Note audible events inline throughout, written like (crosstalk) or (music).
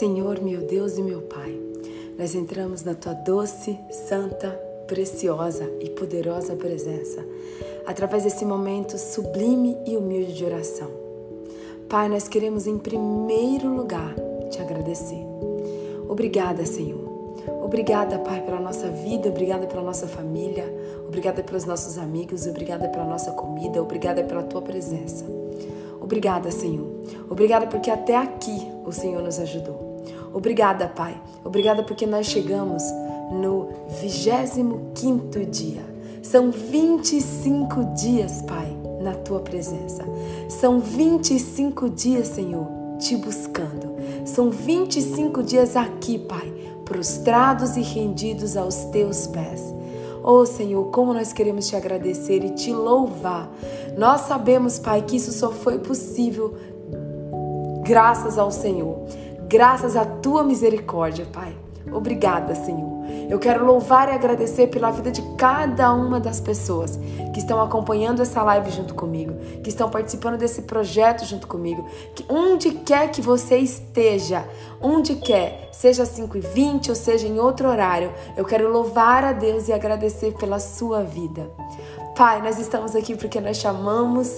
Senhor, meu Deus e meu Pai, nós entramos na tua doce, santa, preciosa e poderosa presença, através desse momento sublime e humilde de oração. Pai, nós queremos em primeiro lugar te agradecer. Obrigada, Senhor. Obrigada, Pai, pela nossa vida, obrigada pela nossa família, obrigada pelos nossos amigos, obrigada pela nossa comida, obrigada pela tua presença. Obrigada, Senhor. Obrigada porque até aqui o Senhor nos ajudou. Obrigada, Pai. Obrigada porque nós chegamos no 25 dia. São 25 dias, Pai, na tua presença. São 25 dias, Senhor, te buscando. São 25 dias aqui, Pai, prostrados e rendidos aos teus pés. Oh Senhor, como nós queremos te agradecer e te louvar. Nós sabemos, Pai, que isso só foi possível graças ao Senhor, graças à tua misericórdia, Pai. Obrigada, Senhor. Eu quero louvar e agradecer pela vida de cada uma das pessoas que estão acompanhando essa live junto comigo, que estão participando desse projeto junto comigo. Que onde quer que você esteja, onde quer, seja 5 e 20 ou seja em outro horário, eu quero louvar a Deus e agradecer pela sua vida. Pai, nós estamos aqui porque nós chamamos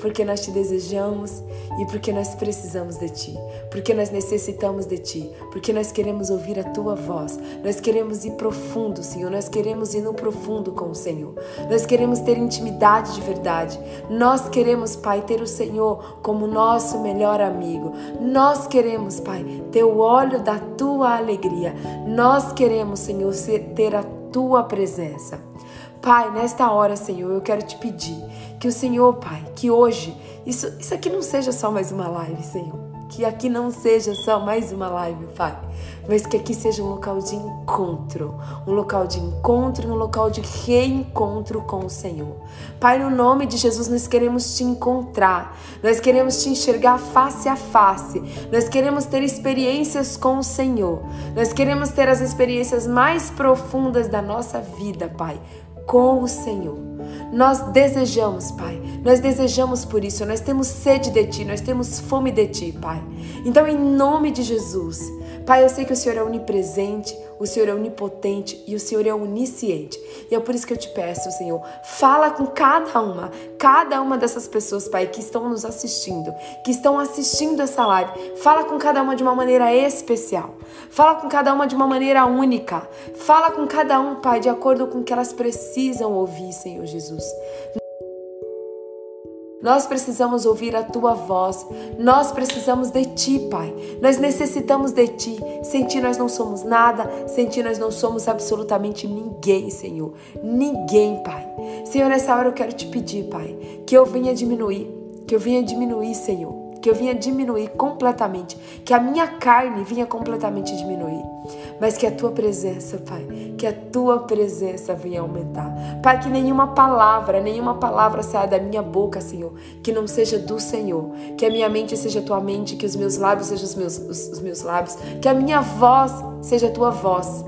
porque nós te desejamos e porque nós precisamos de ti, porque nós necessitamos de ti, porque nós queremos ouvir a tua voz, nós queremos ir profundo, Senhor, nós queremos ir no profundo com o Senhor, nós queremos ter intimidade de verdade, nós queremos, Pai, ter o Senhor como nosso melhor amigo, nós queremos, Pai, ter o óleo da tua alegria, nós queremos, Senhor, ter a tua presença. Pai, nesta hora, Senhor, eu quero te pedir que o Senhor, Pai, que hoje, isso, isso aqui não seja só mais uma live, Senhor. Que aqui não seja só mais uma live, Pai, mas que aqui seja um local de encontro, um local de encontro, um local de reencontro com o Senhor. Pai, no nome de Jesus, nós queremos te encontrar, nós queremos te enxergar face a face, nós queremos ter experiências com o Senhor, nós queremos ter as experiências mais profundas da nossa vida, Pai, com o Senhor. Nós desejamos, Pai. Nós desejamos por isso. Nós temos sede de Ti, nós temos fome de Ti, Pai. Então, em nome de Jesus, Pai, eu sei que o Senhor é onipresente, o Senhor é onipotente e o Senhor é onisciente. E é por isso que eu te peço, Senhor, fala com cada uma, cada uma dessas pessoas, Pai, que estão nos assistindo, que estão assistindo essa live. Fala com cada uma de uma maneira especial. Fala com cada uma de uma maneira única. Fala com cada um, Pai, de acordo com o que elas precisam ouvir, Senhor Jesus. Nós precisamos ouvir a tua voz. Nós precisamos de ti, Pai. Nós necessitamos de ti. Sem ti nós não somos nada. Sem ti nós não somos absolutamente ninguém, Senhor. Ninguém, Pai. Senhor, nessa hora eu quero te pedir, Pai, que eu venha diminuir. Que eu venha diminuir, Senhor que eu vinha diminuir completamente, que a minha carne vinha completamente diminuir, mas que a tua presença, Pai, que a tua presença venha aumentar. Pai, que nenhuma palavra, nenhuma palavra saia da minha boca, Senhor, que não seja do Senhor, que a minha mente seja a tua mente, que os meus lábios sejam os meus, os, os meus lábios, que a minha voz seja a tua voz,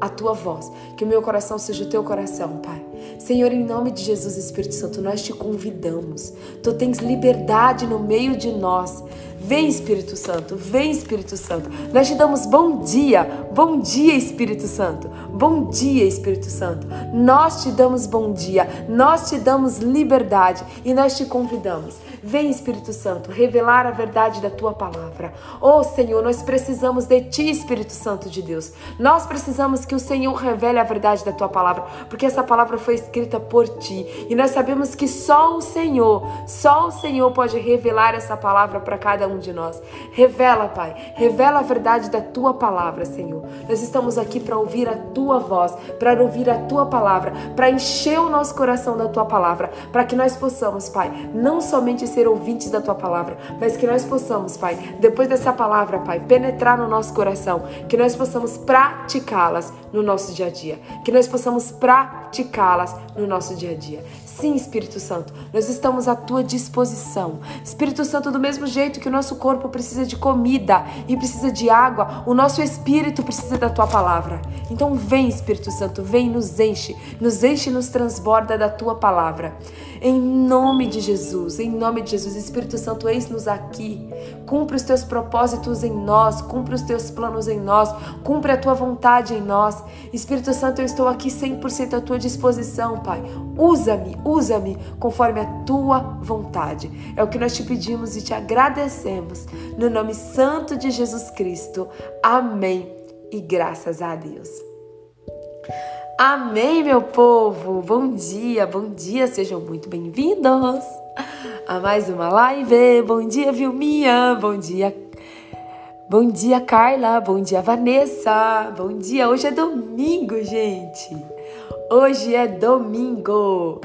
a tua voz, que o meu coração seja o teu coração, Pai. Senhor, em nome de Jesus Espírito Santo, nós te convidamos. Tu tens liberdade no meio de nós. Vem, Espírito Santo, vem, Espírito Santo. Nós te damos bom dia, bom dia, Espírito Santo. Bom dia, Espírito Santo. Nós te damos bom dia, nós te damos liberdade e nós te convidamos. Vem, Espírito Santo, revelar a verdade da tua palavra. Oh, Senhor, nós precisamos de ti, Espírito Santo de Deus. Nós precisamos que o Senhor revele a verdade da tua palavra, porque essa palavra foi escrita por ti. E nós sabemos que só o Senhor, só o Senhor pode revelar essa palavra para cada um de nós. Revela, Pai, revela a verdade da tua palavra, Senhor. Nós estamos aqui para ouvir a tua voz, para ouvir a tua palavra, para encher o nosso coração da tua palavra, para que nós possamos, Pai, não somente ser ouvintes da tua palavra, mas que nós possamos, Pai, depois dessa palavra, Pai, penetrar no nosso coração, que nós possamos praticá-las no nosso dia a dia, que nós possamos praticá-las no nosso dia a dia. Sim, Espírito Santo, nós estamos à tua disposição. Espírito Santo, do mesmo jeito que o nosso corpo precisa de comida e precisa de água, o nosso espírito precisa da tua palavra. Então vem, Espírito Santo, vem, nos enche, nos enche e nos transborda da tua palavra. Em nome de Jesus, em nome de Jesus, Espírito Santo, eis-nos aqui. Cumpre os teus propósitos em nós, cumpre os teus planos em nós, cumpre a tua vontade em nós. Espírito Santo, eu estou aqui 100% à tua disposição, Pai. Usa-me, usa-me conforme a tua vontade. É o que nós te pedimos e te agradecemos. No nome santo de Jesus Cristo. Amém. E graças a Deus. Amém, meu povo! Bom dia, bom dia, sejam muito bem-vindos a mais uma live. Bom dia, Vilminha, bom dia, bom dia, Carla, bom dia, Vanessa, bom dia. Hoje é domingo, gente. Hoje é domingo.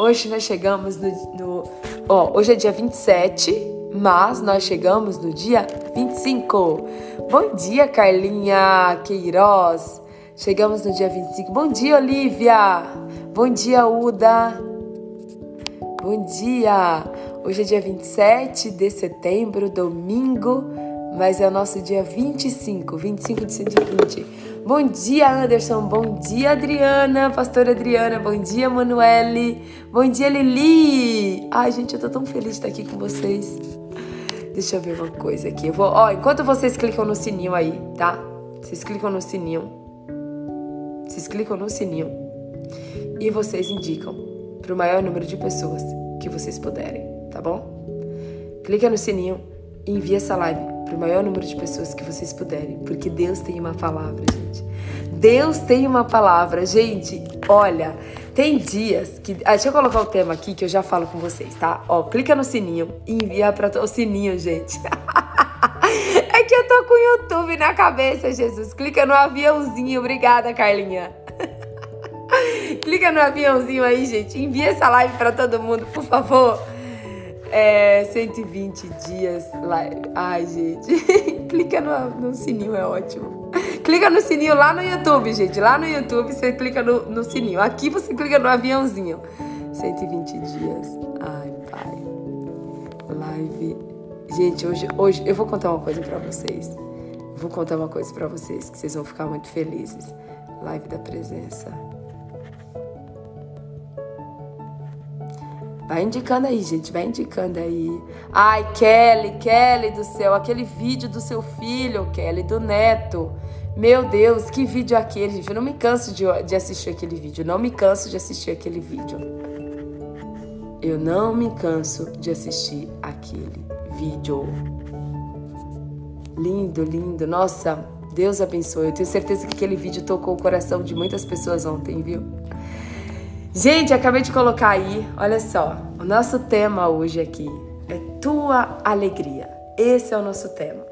Hoje nós chegamos no. no ó, hoje é dia 27, mas nós chegamos no dia 25. Bom dia, Carlinha Queiroz. Chegamos no dia 25. Bom dia, Olivia! Bom dia, Uda! Bom dia! Hoje é dia 27 de setembro, domingo, mas é o nosso dia 25, 25 de 120. Bom dia, Anderson! Bom dia, Adriana, pastora Adriana! Bom dia, Manuele! Bom dia, Lili! Ai, gente, eu tô tão feliz de estar aqui com vocês. Deixa eu ver uma coisa aqui. Eu vou, ó, enquanto vocês clicam no sininho aí, tá? Vocês clicam no sininho. Vocês clicam no sininho e vocês indicam para o maior número de pessoas que vocês puderem, tá bom? Clica no sininho e envia essa live para o maior número de pessoas que vocês puderem, porque Deus tem uma palavra, gente. Deus tem uma palavra, gente. Olha, tem dias que. Ah, deixa eu colocar o tema aqui que eu já falo com vocês, tá? Ó, clica no sininho e envia para o sininho, gente. (laughs) É que eu tô com o YouTube na cabeça, Jesus. Clica no aviãozinho. Obrigada, Carlinha. (laughs) Clica no aviãozinho aí, gente. Envia essa live para todo mundo, por favor. É 120 dias live. Ai, gente. (laughs) clica no, no, sininho, é ótimo. Clica no sininho lá no YouTube, gente. Lá no YouTube você clica no, no sininho. Aqui você clica no aviãozinho. 120 dias. Ai, pai. Live Gente, hoje, hoje eu vou contar uma coisa para vocês. Vou contar uma coisa para vocês que vocês vão ficar muito felizes. Live da presença. Vai indicando aí, gente, vai indicando aí. Ai, Kelly, Kelly do céu, aquele vídeo do seu filho, Kelly, do neto. Meu Deus, que vídeo aquele, gente. Eu não me canso de, de assistir aquele vídeo. não me canso de assistir aquele vídeo. Eu não me canso de assistir aquele vídeo. Lindo, lindo. Nossa, Deus abençoe. Eu tenho certeza que aquele vídeo tocou o coração de muitas pessoas ontem, viu? Gente, acabei de colocar aí, olha só. O nosso tema hoje aqui é tua alegria. Esse é o nosso tema.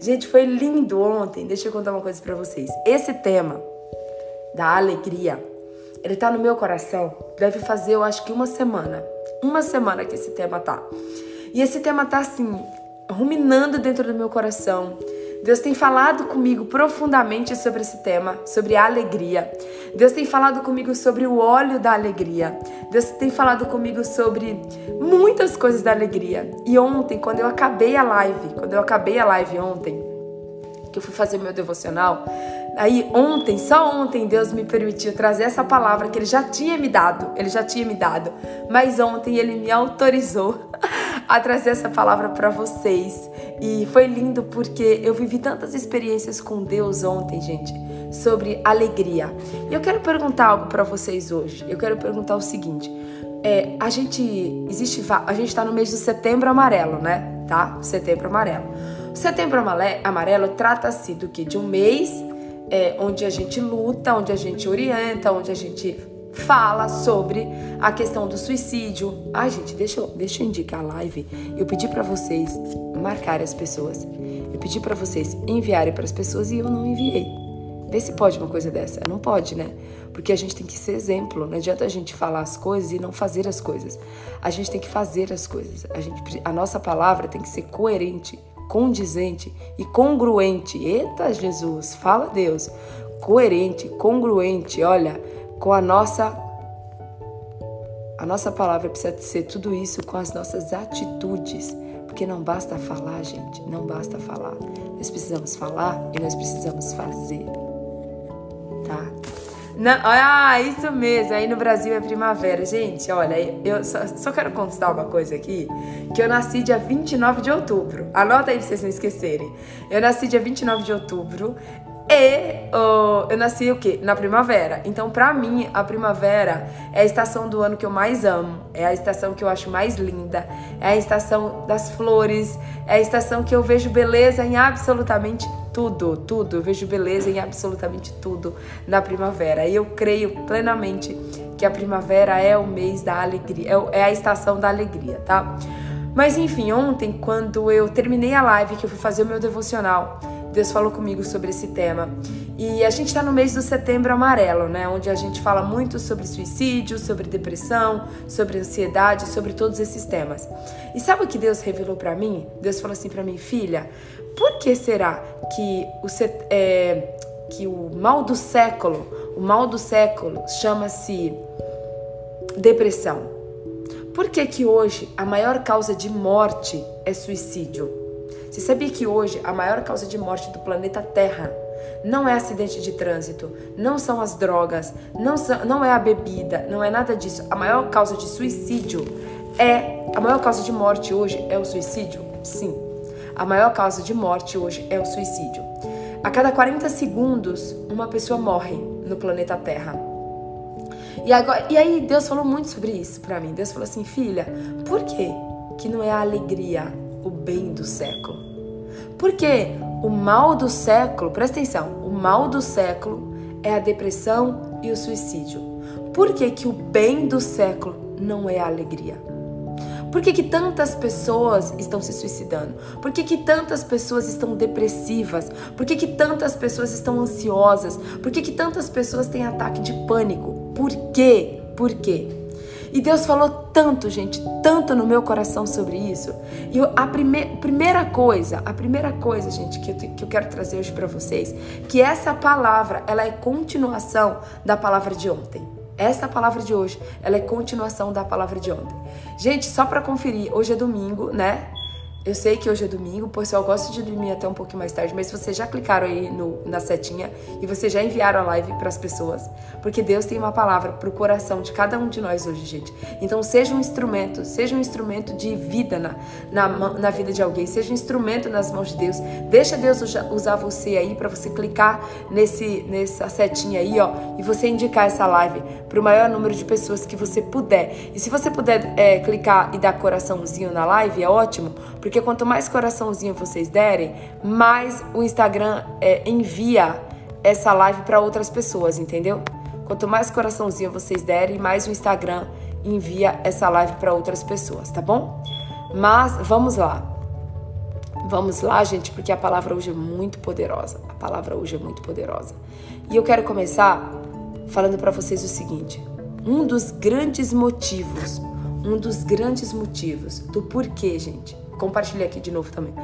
Gente, foi lindo ontem. Deixa eu contar uma coisa para vocês. Esse tema da alegria, ele tá no meu coração. Deve fazer, eu acho que uma semana. Uma semana que esse tema tá. E esse tema tá assim, ruminando dentro do meu coração. Deus tem falado comigo profundamente sobre esse tema, sobre a alegria. Deus tem falado comigo sobre o óleo da alegria. Deus tem falado comigo sobre muitas coisas da alegria. E ontem, quando eu acabei a live, quando eu acabei a live ontem, que eu fui fazer meu devocional, Aí ontem, só ontem, Deus me permitiu trazer essa palavra que Ele já tinha me dado, Ele já tinha me dado, mas ontem Ele me autorizou a trazer essa palavra para vocês. E foi lindo porque eu vivi tantas experiências com Deus ontem, gente, sobre alegria. E eu quero perguntar algo para vocês hoje. Eu quero perguntar o seguinte: é, a gente existe, a gente está no mês de Setembro Amarelo, né? Tá? Setembro Amarelo. Setembro Amarelo trata-se do que de um mês é, onde a gente luta, onde a gente orienta, onde a gente fala sobre a questão do suicídio. Ai, gente, deixa eu, deixa eu indicar a live. Eu pedi para vocês marcarem as pessoas. Eu pedi para vocês enviarem para as pessoas e eu não enviei. Vê se pode uma coisa dessa. Não pode, né? Porque a gente tem que ser exemplo. Não adianta a gente falar as coisas e não fazer as coisas. A gente tem que fazer as coisas. A, gente, a nossa palavra tem que ser coerente condizente e congruente. Eita Jesus, fala Deus. Coerente, congruente, olha, com a nossa A nossa palavra precisa ser tudo isso com as nossas atitudes. Porque não basta falar, gente, não basta falar. Nós precisamos falar e nós precisamos fazer. Tá? Não, ah, isso mesmo. Aí no Brasil é primavera. Gente, olha, eu só, só, quero constar uma coisa aqui: que eu nasci dia 29 de outubro. Anota aí pra vocês não esquecerem. Eu nasci dia 29 de outubro. E eu nasci o quê? Na primavera. Então, pra mim, a primavera é a estação do ano que eu mais amo. É a estação que eu acho mais linda. É a estação das flores. É a estação que eu vejo beleza em absolutamente tudo, tudo. Eu vejo beleza em absolutamente tudo na primavera. E eu creio plenamente que a primavera é o mês da alegria, é, é a estação da alegria, tá? Mas enfim, ontem, quando eu terminei a live, que eu fui fazer o meu devocional, Deus falou comigo sobre esse tema. E a gente está no mês do setembro amarelo, né? Onde a gente fala muito sobre suicídio, sobre depressão, sobre ansiedade, sobre todos esses temas. E sabe o que Deus revelou para mim? Deus falou assim para mim, filha, por que será que o, é, que o mal do século, o mal do século chama-se depressão? Por que que hoje a maior causa de morte é suicídio? Você sabia que hoje a maior causa de morte do planeta Terra não é acidente de trânsito, não são as drogas, não, são, não é a bebida, não é nada disso. A maior causa de suicídio é. A maior causa de morte hoje é o suicídio? Sim. A maior causa de morte hoje é o suicídio. A cada 40 segundos, uma pessoa morre no planeta Terra. E, agora, e aí Deus falou muito sobre isso para mim. Deus falou assim, filha, por que que não é a alegria, o bem do século? Porque o mal do século, presta atenção, o mal do século é a depressão e o suicídio. Por que, que o bem do século não é a alegria? Por que, que tantas pessoas estão se suicidando? Por que, que tantas pessoas estão depressivas? Por que, que tantas pessoas estão ansiosas? Por que, tantas pessoas têm ataque de pânico? Por quê? Por quê? E Deus falou tanto, gente, tanto no meu coração sobre isso. E a prime primeira coisa, a primeira coisa, gente, que eu, que eu quero trazer hoje para vocês, que essa palavra, ela é continuação da palavra de ontem. Essa palavra de hoje, ela é continuação da palavra de ontem. Gente, só para conferir, hoje é domingo, né? Eu sei que hoje é domingo, o pessoal gosta de dormir até um pouquinho mais tarde, mas vocês já clicaram aí no, na setinha e vocês já enviaram a live para as pessoas, porque Deus tem uma palavra para o coração de cada um de nós hoje, gente. Então seja um instrumento, seja um instrumento de vida na, na, na vida de alguém, seja um instrumento nas mãos de Deus. Deixa Deus usar você aí para você clicar nesse nessa setinha aí, ó, e você indicar essa live para o maior número de pessoas que você puder. E se você puder é, clicar e dar coraçãozinho na live, é ótimo, porque porque quanto mais coraçãozinho vocês derem, mais o Instagram é, envia essa live para outras pessoas, entendeu? Quanto mais coraçãozinho vocês derem, mais o Instagram envia essa live para outras pessoas, tá bom? Mas vamos lá. Vamos lá, gente, porque a palavra hoje é muito poderosa. A palavra hoje é muito poderosa. E eu quero começar falando para vocês o seguinte: um dos grandes motivos, um dos grandes motivos do porquê, gente, compartilhei aqui de novo também.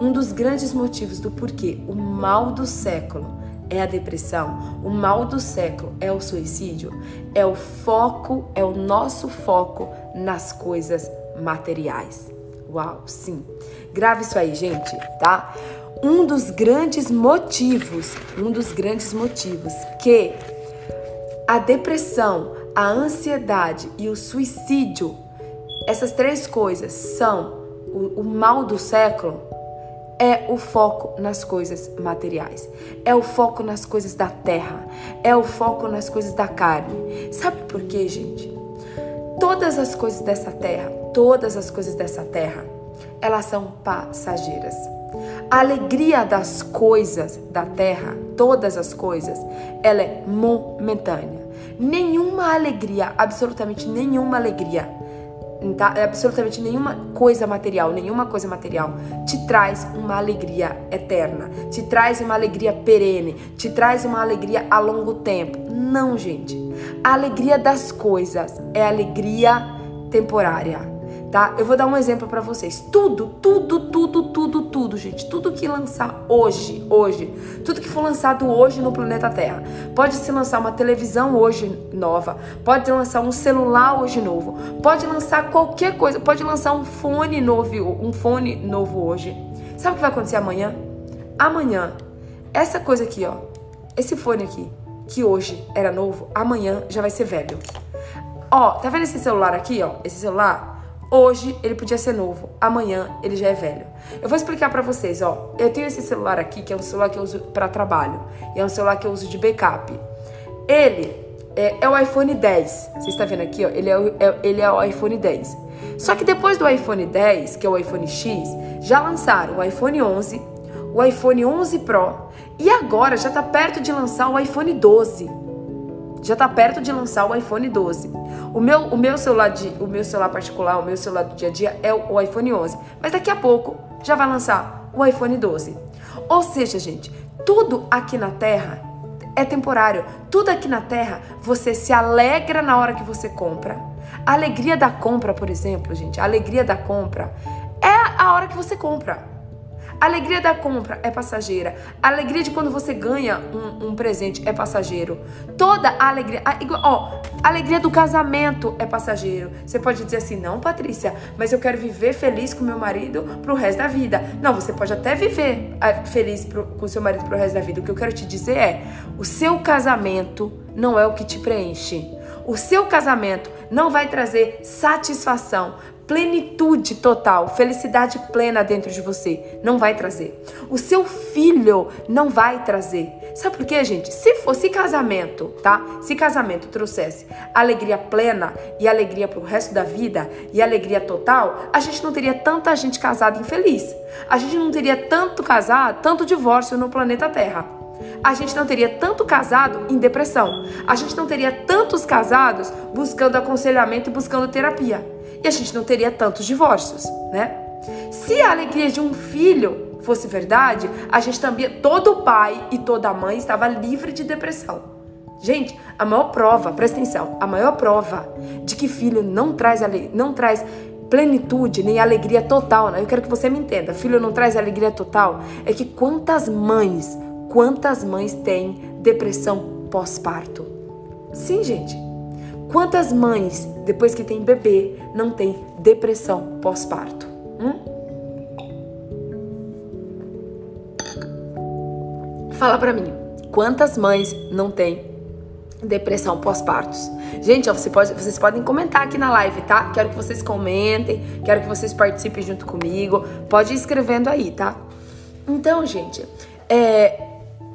Um dos grandes motivos do porquê o mal do século é a depressão, o mal do século é o suicídio, é o foco, é o nosso foco nas coisas materiais. Uau, sim. Grave isso aí, gente, tá? Um dos grandes motivos, um dos grandes motivos que a depressão, a ansiedade e o suicídio, essas três coisas são o, o mal do século é o foco nas coisas materiais, é o foco nas coisas da terra, é o foco nas coisas da carne. Sabe por quê, gente? Todas as coisas dessa terra, todas as coisas dessa terra, elas são passageiras. A alegria das coisas da terra, todas as coisas, ela é momentânea. Nenhuma alegria, absolutamente nenhuma alegria tá? Absolutamente nenhuma coisa material, nenhuma coisa material te traz uma alegria eterna, te traz uma alegria perene, te traz uma alegria a longo tempo. Não, gente. A alegria das coisas é alegria temporária. Tá? Eu vou dar um exemplo para vocês. Tudo, tudo, tudo, tudo, tudo, gente, tudo que lançar hoje, hoje, tudo que for lançado hoje no planeta Terra, pode se lançar uma televisão hoje nova, pode lançar um celular hoje novo, pode lançar qualquer coisa, pode lançar um fone novo, um fone novo hoje. Sabe o que vai acontecer amanhã? Amanhã, essa coisa aqui, ó, esse fone aqui, que hoje era novo, amanhã já vai ser velho. Ó, tá vendo esse celular aqui, ó? Esse celular, Hoje ele podia ser novo, amanhã ele já é velho. Eu vou explicar para vocês, ó. Eu tenho esse celular aqui, que é um celular que eu uso para trabalho, e é um celular que eu uso de backup. Ele é, é o iPhone 10. Você está vendo aqui, ó? Ele é, o, é, ele é o iPhone 10. Só que depois do iPhone 10, que é o iPhone X, já lançaram o iPhone 11, o iPhone 11 Pro e agora já está perto de lançar o iPhone 12 já está perto de lançar o iPhone 12. O meu, o meu celular de, o meu celular particular, o meu celular do dia a dia é o, o iPhone 11. Mas daqui a pouco já vai lançar o iPhone 12. Ou seja, gente, tudo aqui na Terra é temporário. Tudo aqui na Terra você se alegra na hora que você compra. A alegria da compra, por exemplo, gente, a alegria da compra é a hora que você compra. A alegria da compra é passageira. A alegria de quando você ganha um, um presente é passageiro. Toda a alegria, a, ó, a alegria do casamento é passageiro. Você pode dizer assim, não, Patrícia, mas eu quero viver feliz com meu marido pro resto da vida. Não, você pode até viver é, feliz pro, com seu marido pro resto da vida. O que eu quero te dizer é, o seu casamento não é o que te preenche. O seu casamento não vai trazer satisfação, plenitude total, felicidade plena dentro de você. Não vai trazer. O seu filho não vai trazer. Sabe por quê, gente? Se fosse casamento, tá? Se casamento trouxesse alegria plena e alegria pro resto da vida e alegria total, a gente não teria tanta gente casada infeliz. A gente não teria tanto casado, tanto divórcio no planeta Terra. A gente não teria tanto casado em depressão. A gente não teria tantos casados buscando aconselhamento e buscando terapia e a gente não teria tantos divórcios, né? Se a alegria de um filho fosse verdade, a gente também, todo pai e toda mãe estava livre de depressão. Gente, a maior prova, presta atenção, a maior prova de que filho não traz, não traz plenitude nem alegria total, né? eu quero que você me entenda, filho não traz alegria total, é que quantas mães, quantas mães têm depressão pós-parto? Sim, gente. Quantas mães, depois que tem bebê, não tem depressão pós-parto? Hum? Fala pra mim, quantas mães não têm depressão pós-partos? Gente, ó, você pode, vocês podem comentar aqui na live, tá? Quero que vocês comentem, quero que vocês participem junto comigo. Pode ir escrevendo aí, tá? Então, gente, é,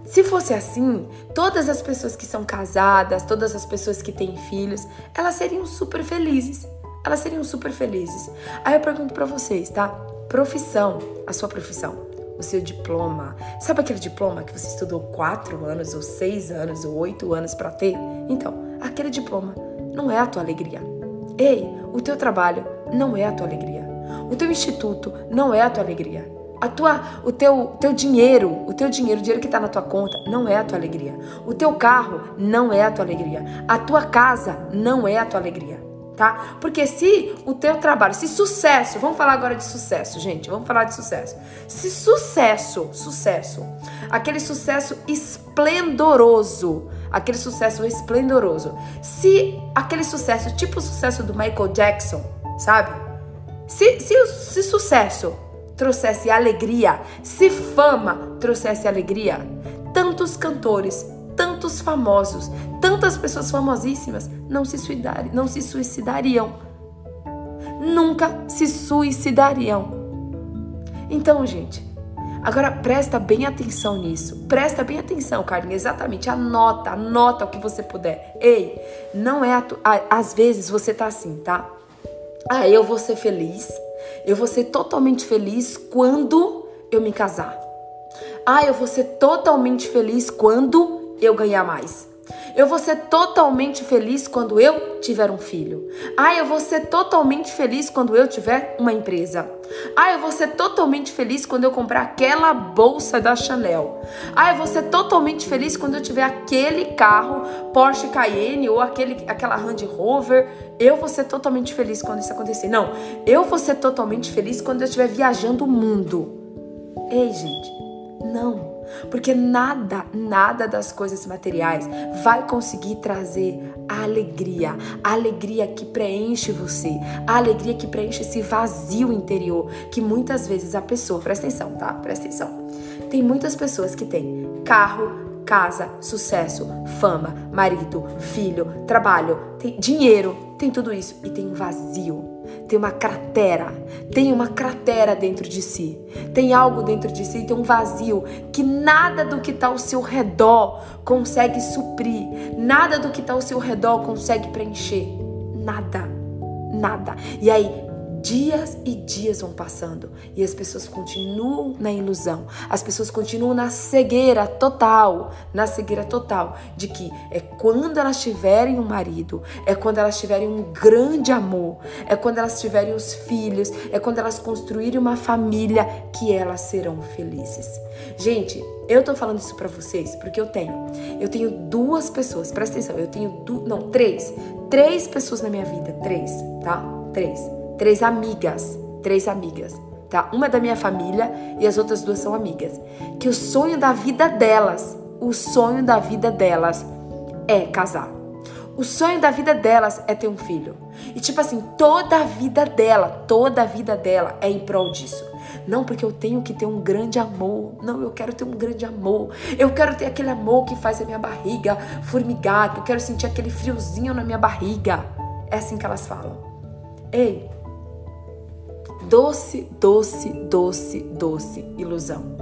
se fosse assim, todas as pessoas que são casadas, todas as pessoas que têm filhos, elas seriam super felizes. Elas seriam super felizes. Aí eu pergunto para vocês, tá? Profissão, a sua profissão, o seu diploma. Sabe aquele diploma que você estudou quatro anos, ou seis anos, ou oito anos para ter? Então, aquele diploma não é a tua alegria. Ei, o teu trabalho não é a tua alegria. O teu instituto não é a tua alegria. A tua, o teu, teu dinheiro, o teu dinheiro, o dinheiro que está na tua conta, não é a tua alegria. O teu carro não é a tua alegria. A tua casa não é a tua alegria, tá? Porque se o teu trabalho, se sucesso, vamos falar agora de sucesso, gente, vamos falar de sucesso. Se sucesso, sucesso, aquele sucesso esplendoroso, aquele sucesso esplendoroso, se aquele sucesso, tipo o sucesso do Michael Jackson, sabe? Se, se, se sucesso trouxesse alegria, se fama trouxesse alegria, tantos cantores, tantos famosos, tantas pessoas famosíssimas não se suicidariam, não se suicidariam. Nunca se suicidariam. Então, gente, agora presta bem atenção nisso. Presta bem atenção, Carlinhos, exatamente. Anota, anota o que você puder. Ei, não é às vezes você tá assim, tá? Ah, eu vou ser feliz eu vou ser totalmente feliz quando eu me casar. Ah, eu vou ser totalmente feliz quando eu ganhar mais. Eu vou ser totalmente feliz quando eu tiver um filho. Ah, eu vou ser totalmente feliz quando eu tiver uma empresa. Ah, eu vou ser totalmente feliz quando eu comprar aquela bolsa da Chanel. Ah, eu vou ser totalmente feliz quando eu tiver aquele carro Porsche Cayenne ou aquele, aquela Range Rover. Eu vou ser totalmente feliz quando isso acontecer. Não, eu vou ser totalmente feliz quando eu estiver viajando o mundo. Ei, gente, não. Porque nada, nada das coisas materiais vai conseguir trazer a alegria, a alegria que preenche você, a alegria que preenche esse vazio interior que muitas vezes a pessoa, presta atenção, tá? Presta atenção. Tem muitas pessoas que têm carro, casa, sucesso, fama, marido, filho, trabalho, tem dinheiro, tem tudo isso e tem um vazio, tem uma cratera, tem uma cratera dentro de si, tem algo dentro de si, tem um vazio que nada do que está ao seu redor consegue suprir, nada do que está ao seu redor consegue preencher, nada, nada. E aí Dias e dias vão passando e as pessoas continuam na ilusão, as pessoas continuam na cegueira total, na cegueira total de que é quando elas tiverem um marido, é quando elas tiverem um grande amor, é quando elas tiverem os filhos, é quando elas construírem uma família que elas serão felizes. Gente, eu tô falando isso para vocês porque eu tenho. Eu tenho duas pessoas, presta atenção, eu tenho não, três, três pessoas na minha vida, três, tá? Três três amigas, três amigas, tá? Uma é da minha família e as outras duas são amigas. Que o sonho da vida delas, o sonho da vida delas é casar. O sonho da vida delas é ter um filho. E tipo assim, toda a vida dela, toda a vida dela é em prol disso. Não porque eu tenho que ter um grande amor. Não, eu quero ter um grande amor. Eu quero ter aquele amor que faz a minha barriga formigar, que eu quero sentir aquele friozinho na minha barriga. É assim que elas falam. Ei, Doce, doce, doce, doce ilusão.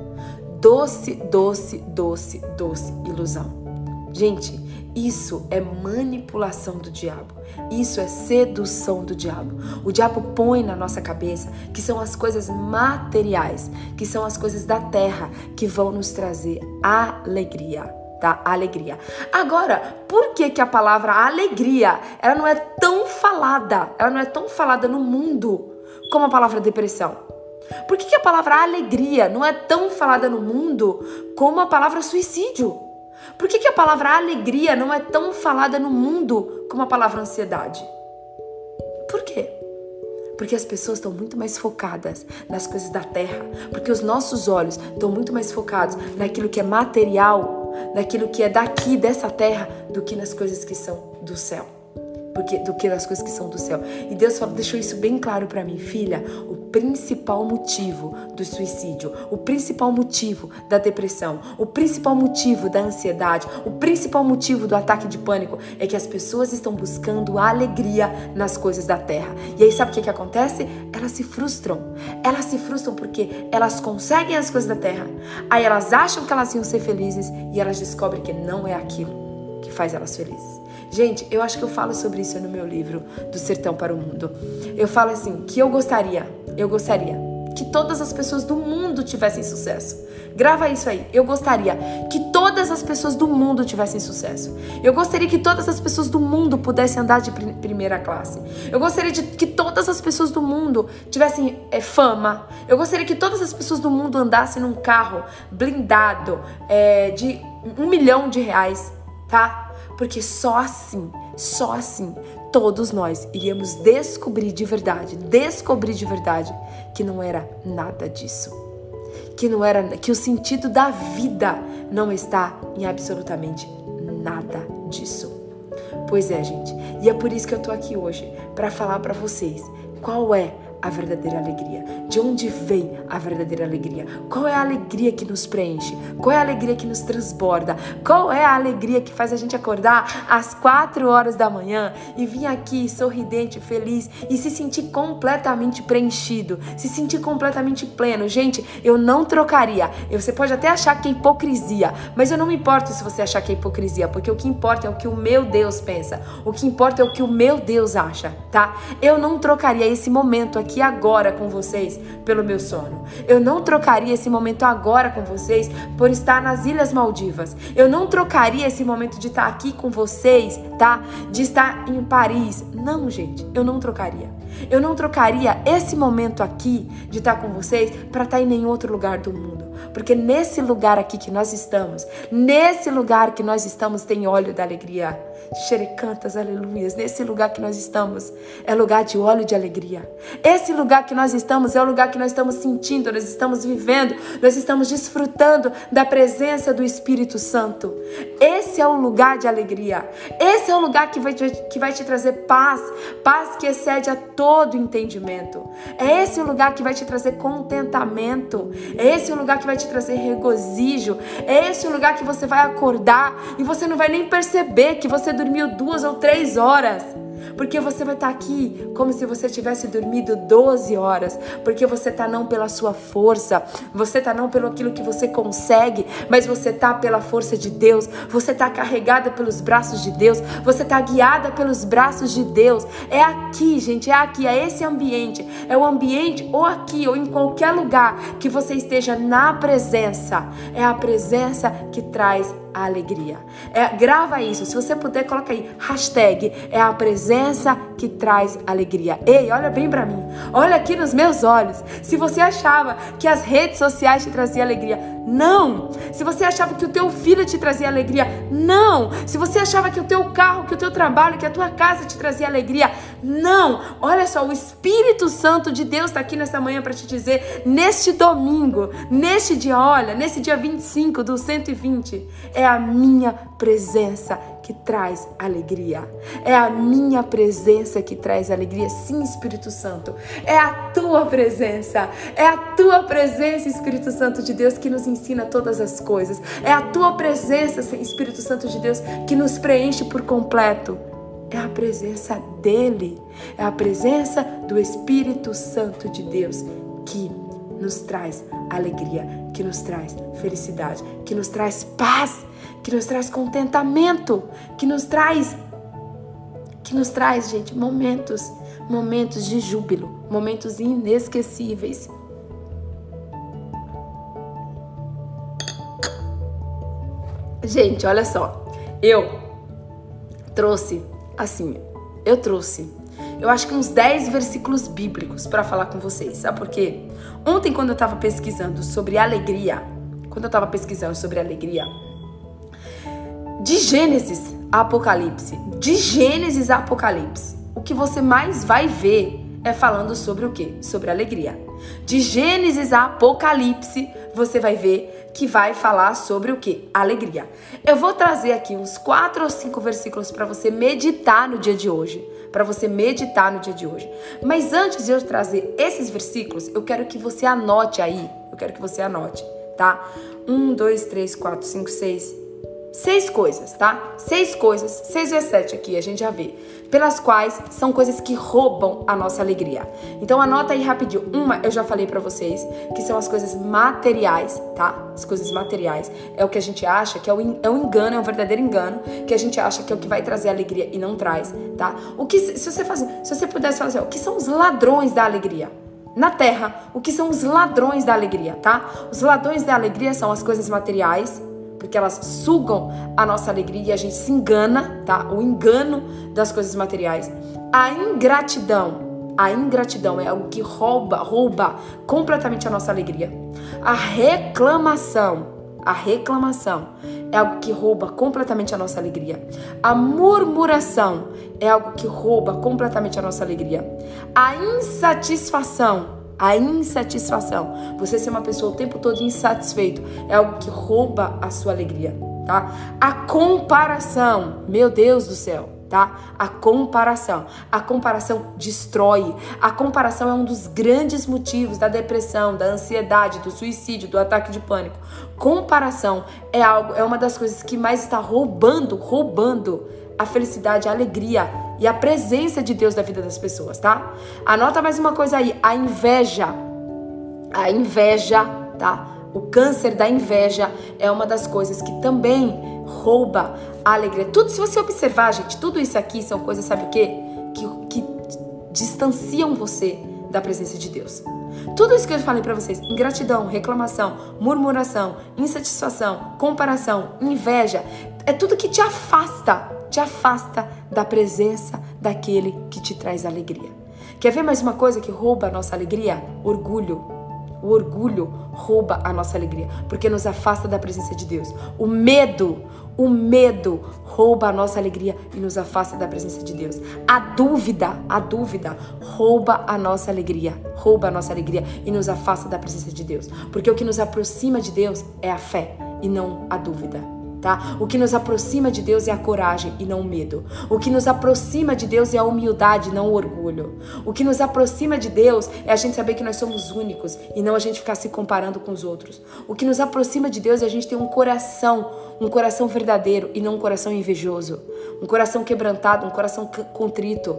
Doce, doce, doce, doce ilusão. Gente, isso é manipulação do diabo. Isso é sedução do diabo. O diabo põe na nossa cabeça que são as coisas materiais, que são as coisas da terra que vão nos trazer alegria. Tá? Alegria. Agora, por que que a palavra alegria, ela não é tão falada? Ela não é tão falada no mundo como a palavra depressão? Por que, que a palavra alegria não é tão falada no mundo como a palavra suicídio? Por que, que a palavra alegria não é tão falada no mundo como a palavra ansiedade? Por quê? Porque as pessoas estão muito mais focadas nas coisas da terra, porque os nossos olhos estão muito mais focados naquilo que é material, naquilo que é daqui dessa terra, do que nas coisas que são do céu porque, do que as coisas que são do céu. E Deus falou, deixou isso bem claro para mim, filha. O principal motivo do suicídio, o principal motivo da depressão, o principal motivo da ansiedade, o principal motivo do ataque de pânico é que as pessoas estão buscando alegria nas coisas da terra. E aí sabe o que, que acontece? Elas se frustram. Elas se frustram porque elas conseguem as coisas da terra. Aí elas acham que elas iam ser felizes e elas descobrem que não é aquilo que faz elas felizes. Gente, eu acho que eu falo sobre isso no meu livro Do Sertão para o Mundo. Eu falo assim, que eu gostaria, eu gostaria que todas as pessoas do mundo tivessem sucesso. Grava isso aí. Eu gostaria que todas as pessoas do mundo tivessem sucesso. Eu gostaria que todas as pessoas do mundo pudessem andar de primeira classe. Eu gostaria de que todas as pessoas do mundo tivessem é, fama. Eu gostaria que todas as pessoas do mundo andassem num carro blindado é, de um milhão de reais, tá? Porque só assim, só assim, todos nós iríamos descobrir de verdade, descobrir de verdade que não era nada disso. Que não era que o sentido da vida não está em absolutamente nada disso. Pois é, gente. E é por isso que eu tô aqui hoje para falar para vocês qual é a verdadeira alegria? De onde vem a verdadeira alegria? Qual é a alegria que nos preenche? Qual é a alegria que nos transborda? Qual é a alegria que faz a gente acordar às quatro horas da manhã e vir aqui sorridente, feliz e se sentir completamente preenchido, se sentir completamente pleno? Gente, eu não trocaria. Você pode até achar que é hipocrisia, mas eu não me importo se você achar que é hipocrisia, porque o que importa é o que o meu Deus pensa. O que importa é o que o meu Deus acha, tá? Eu não trocaria esse momento aqui aqui agora com vocês pelo meu sono. Eu não trocaria esse momento agora com vocês por estar nas Ilhas Maldivas. Eu não trocaria esse momento de estar aqui com vocês, tá? De estar em Paris. Não, gente, eu não trocaria. Eu não trocaria esse momento aqui de estar com vocês para estar em nenhum outro lugar do mundo. Porque nesse lugar aqui que nós estamos, nesse lugar que nós estamos, tem óleo da alegria. Xerecantas, aleluias. Nesse lugar que nós estamos, é lugar de óleo de alegria. Esse lugar que nós estamos é o lugar que nós estamos sentindo, nós estamos vivendo, nós estamos desfrutando da presença do Espírito Santo. Esse é o lugar de alegria. Esse é o lugar que vai te, que vai te trazer paz, paz que excede a todo entendimento. É esse o lugar que vai te trazer contentamento. É esse o lugar que vai te trazer regozijo. É esse o lugar que você vai acordar e você não vai nem perceber que você dormiu duas ou três horas. Porque você vai estar tá aqui como se você tivesse dormido 12 horas. Porque você está não pela sua força, você está não pelo aquilo que você consegue, mas você está pela força de Deus. Você está carregada pelos braços de Deus. Você está guiada pelos braços de Deus. É aqui, gente, é aqui, é esse ambiente. É o ambiente ou aqui ou em qualquer lugar que você esteja na presença. É a presença que traz a alegria. É, grava isso. Se você puder, coloca aí. Hashtag é a presença que traz alegria. Ei, olha bem para mim. Olha aqui nos meus olhos. Se você achava que as redes sociais te traziam alegria, não. Se você achava que o teu filho te trazia alegria, não. Se você achava que o teu carro, que o teu trabalho, que a tua casa te trazia alegria, não. Olha só, o Espírito Santo de Deus está aqui nessa manhã para te dizer, neste domingo, neste dia, olha, nesse dia 25 do 120, é a minha presença que traz alegria. É a minha presença que traz alegria. Sim, Espírito Santo. É a tua presença. É a tua presença, Espírito Santo de Deus, que nos ensina todas as coisas. É a tua presença, Espírito Santo de Deus, que nos preenche por completo. É a presença dele. É a presença do Espírito Santo de Deus que nos traz alegria, que nos traz felicidade, que nos traz paz que nos traz contentamento, que nos traz que nos traz, gente, momentos, momentos de júbilo, momentos inesquecíveis. Gente, olha só. Eu trouxe assim, eu trouxe eu acho que uns 10 versículos bíblicos para falar com vocês. Sabe por quê? Ontem, quando eu estava pesquisando sobre alegria, quando eu estava pesquisando sobre alegria, de Gênesis a Apocalipse, de Gênesis a Apocalipse, o que você mais vai ver é falando sobre o quê? Sobre alegria. De Gênesis a Apocalipse, você vai ver que vai falar sobre o quê? Alegria. Eu vou trazer aqui uns quatro ou cinco versículos para você meditar no dia de hoje, para você meditar no dia de hoje. Mas antes de eu trazer esses versículos, eu quero que você anote aí. Eu quero que você anote, tá? Um, dois, três, quatro, cinco, seis, seis coisas, tá? Seis coisas, seis vezes sete aqui, a gente já vê, pelas quais são coisas que roubam a nossa alegria. Então anota aí rapidinho. Uma, eu já falei para vocês, que são as coisas materiais, tá? As coisas materiais é o que a gente acha que é, é um engano, é um verdadeiro engano, que a gente acha que é o que vai trazer alegria e não traz, tá? O que se você faz, se você pudesse falar assim, o que são os ladrões da alegria? na terra, o que são os ladrões da alegria, tá? Os ladrões da alegria são as coisas materiais, porque elas sugam a nossa alegria e a gente se engana, tá? O engano das coisas materiais. A ingratidão, a ingratidão é algo que rouba, rouba completamente a nossa alegria. A reclamação, a reclamação é algo que rouba completamente a nossa alegria. A murmuração é algo que rouba completamente a nossa alegria. A insatisfação a insatisfação, você ser uma pessoa o tempo todo insatisfeito, é algo que rouba a sua alegria, tá? A comparação, meu Deus do céu, tá? A comparação. A comparação destrói. A comparação é um dos grandes motivos da depressão, da ansiedade, do suicídio, do ataque de pânico. Comparação é algo, é uma das coisas que mais está roubando, roubando a felicidade, a alegria e a presença de Deus na vida das pessoas, tá? Anota mais uma coisa aí, a inveja. A inveja, tá? O câncer da inveja é uma das coisas que também rouba a alegria. Tudo, se você observar, gente, tudo isso aqui são coisas, sabe o quê? Que, que distanciam você da presença de Deus. Tudo isso que eu falei para vocês, ingratidão, reclamação, murmuração, insatisfação, comparação, inveja, é tudo que te afasta, te afasta da presença daquele que te traz alegria. Quer ver mais uma coisa que rouba a nossa alegria? Orgulho. O orgulho rouba a nossa alegria, porque nos afasta da presença de Deus. O medo, o medo rouba a nossa alegria e nos afasta da presença de Deus. A dúvida, a dúvida rouba a nossa alegria, rouba a nossa alegria e nos afasta da presença de Deus. Porque o que nos aproxima de Deus é a fé e não a dúvida tá? O que nos aproxima de Deus é a coragem e não o medo. O que nos aproxima de Deus é a humildade, não o orgulho. O que nos aproxima de Deus é a gente saber que nós somos únicos e não a gente ficar se comparando com os outros. O que nos aproxima de Deus é a gente ter um coração, um coração verdadeiro e não um coração invejoso, um coração quebrantado, um coração contrito.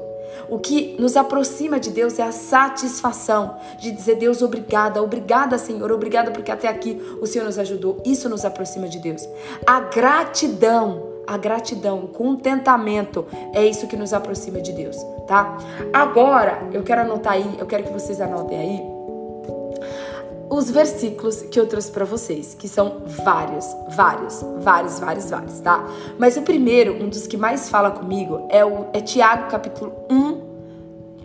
O que nos aproxima de Deus é a satisfação de dizer Deus obrigada, obrigada Senhor, obrigada porque até aqui o Senhor nos ajudou. Isso nos aproxima de Deus. A gratidão, a gratidão, o contentamento é isso que nos aproxima de Deus, tá? Agora, eu quero anotar aí, eu quero que vocês anotem aí os versículos que eu trouxe para vocês, que são vários, vários, vários, vários, vários, tá? Mas o primeiro, um dos que mais fala comigo, é, o, é Tiago capítulo 1,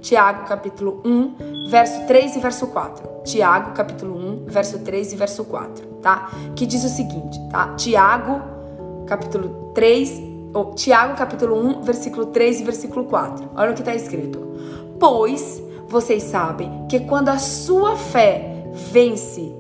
Tiago capítulo 1, verso 3 e verso 4. Tiago capítulo 1, verso 3 e verso 4, tá? Que diz o seguinte, tá? Tiago capítulo 3, ou Tiago capítulo 1, versículo 3 e versículo 4. Olha o que está escrito. Pois vocês sabem que quando a sua fé vence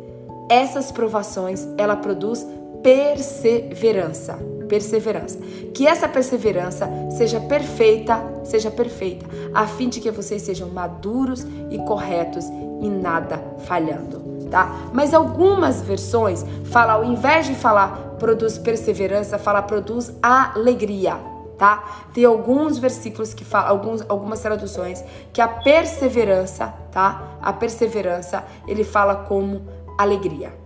essas provações, ela produz perseverança. Perseverança. Que essa perseverança seja perfeita, seja perfeita, a fim de que vocês sejam maduros e corretos e nada falhando, tá? Mas algumas versões falam, ao invés de falar produz perseverança, fala produz alegria tá? Tem alguns versículos que falam, alguns, algumas traduções que a perseverança, tá? A perseverança, ele fala como alegria.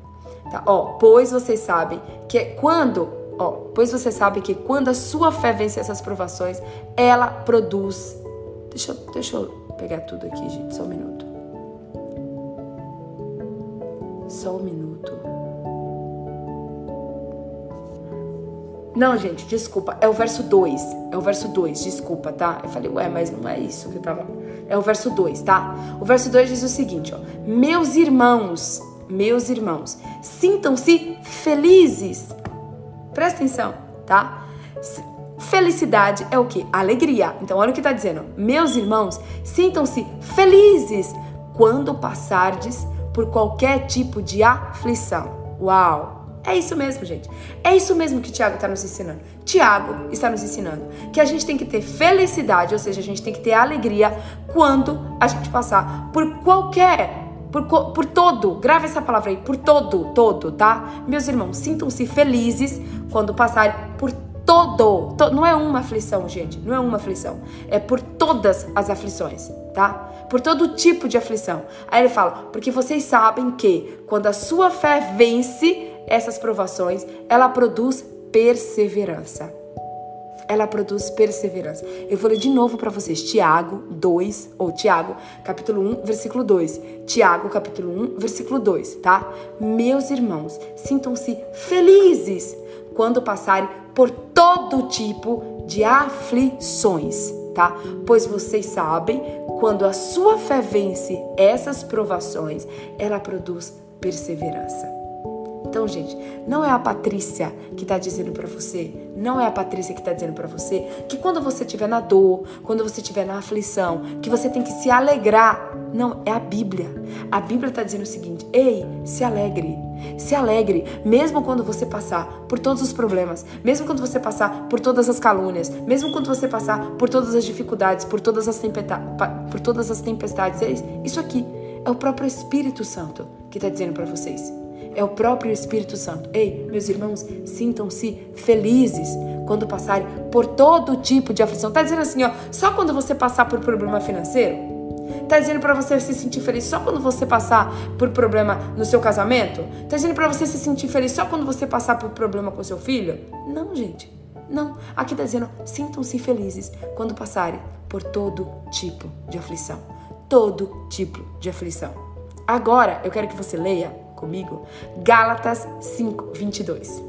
Tá? Ó, pois vocês sabem que quando, ó, pois você sabe que quando a sua fé vence essas provações, ela produz. Deixa, deixa eu pegar tudo aqui, gente, só um minuto. Só um minuto. Não, gente, desculpa. É o verso 2. É o verso 2, desculpa, tá? Eu falei, ué, mas não é isso que eu tava. É o verso 2, tá? O verso 2 diz o seguinte, ó. Meus irmãos, meus irmãos, sintam-se felizes. Presta atenção, tá? Felicidade é o que? Alegria. Então, olha o que tá dizendo. Meus irmãos, sintam-se felizes quando passardes por qualquer tipo de aflição. Uau! É isso mesmo, gente. É isso mesmo que Tiago está nos ensinando. Tiago está nos ensinando que a gente tem que ter felicidade, ou seja, a gente tem que ter alegria quando a gente passar por qualquer, por, por todo, grave essa palavra aí, por todo, todo, tá? Meus irmãos, sintam-se felizes quando passarem por todo, to, não é uma aflição, gente, não é uma aflição, é por todas as aflições, tá? Por todo tipo de aflição. Aí ele fala, porque vocês sabem que quando a sua fé vence, essas provações, ela produz perseverança. Ela produz perseverança. Eu vou ler de novo para vocês. Tiago 2, ou Tiago, capítulo 1, versículo 2. Tiago, capítulo 1, versículo 2, tá? Meus irmãos, sintam-se felizes quando passarem por todo tipo de aflições, tá? Pois vocês sabem, quando a sua fé vence essas provações, ela produz perseverança. Então, gente, não é a Patrícia que está dizendo para você, não é a Patrícia que está dizendo para você que quando você estiver na dor, quando você estiver na aflição, que você tem que se alegrar. Não, é a Bíblia. A Bíblia está dizendo o seguinte: ei, se alegre. Se alegre, mesmo quando você passar por todos os problemas, mesmo quando você passar por todas as calúnias, mesmo quando você passar por todas as dificuldades, por todas as, por todas as tempestades. É isso aqui é o próprio Espírito Santo que está dizendo para vocês é o próprio Espírito Santo. Ei, meus irmãos, sintam-se felizes quando passarem por todo tipo de aflição. Tá dizendo assim, ó, só quando você passar por problema financeiro? Tá dizendo para você se sentir feliz só quando você passar por problema no seu casamento? Tá dizendo para você se sentir feliz só quando você passar por problema com seu filho? Não, gente. Não. Aqui tá dizendo, sintam-se felizes quando passarem por todo tipo de aflição todo tipo de aflição. Agora eu quero que você leia comigo Gálatas 5, 22.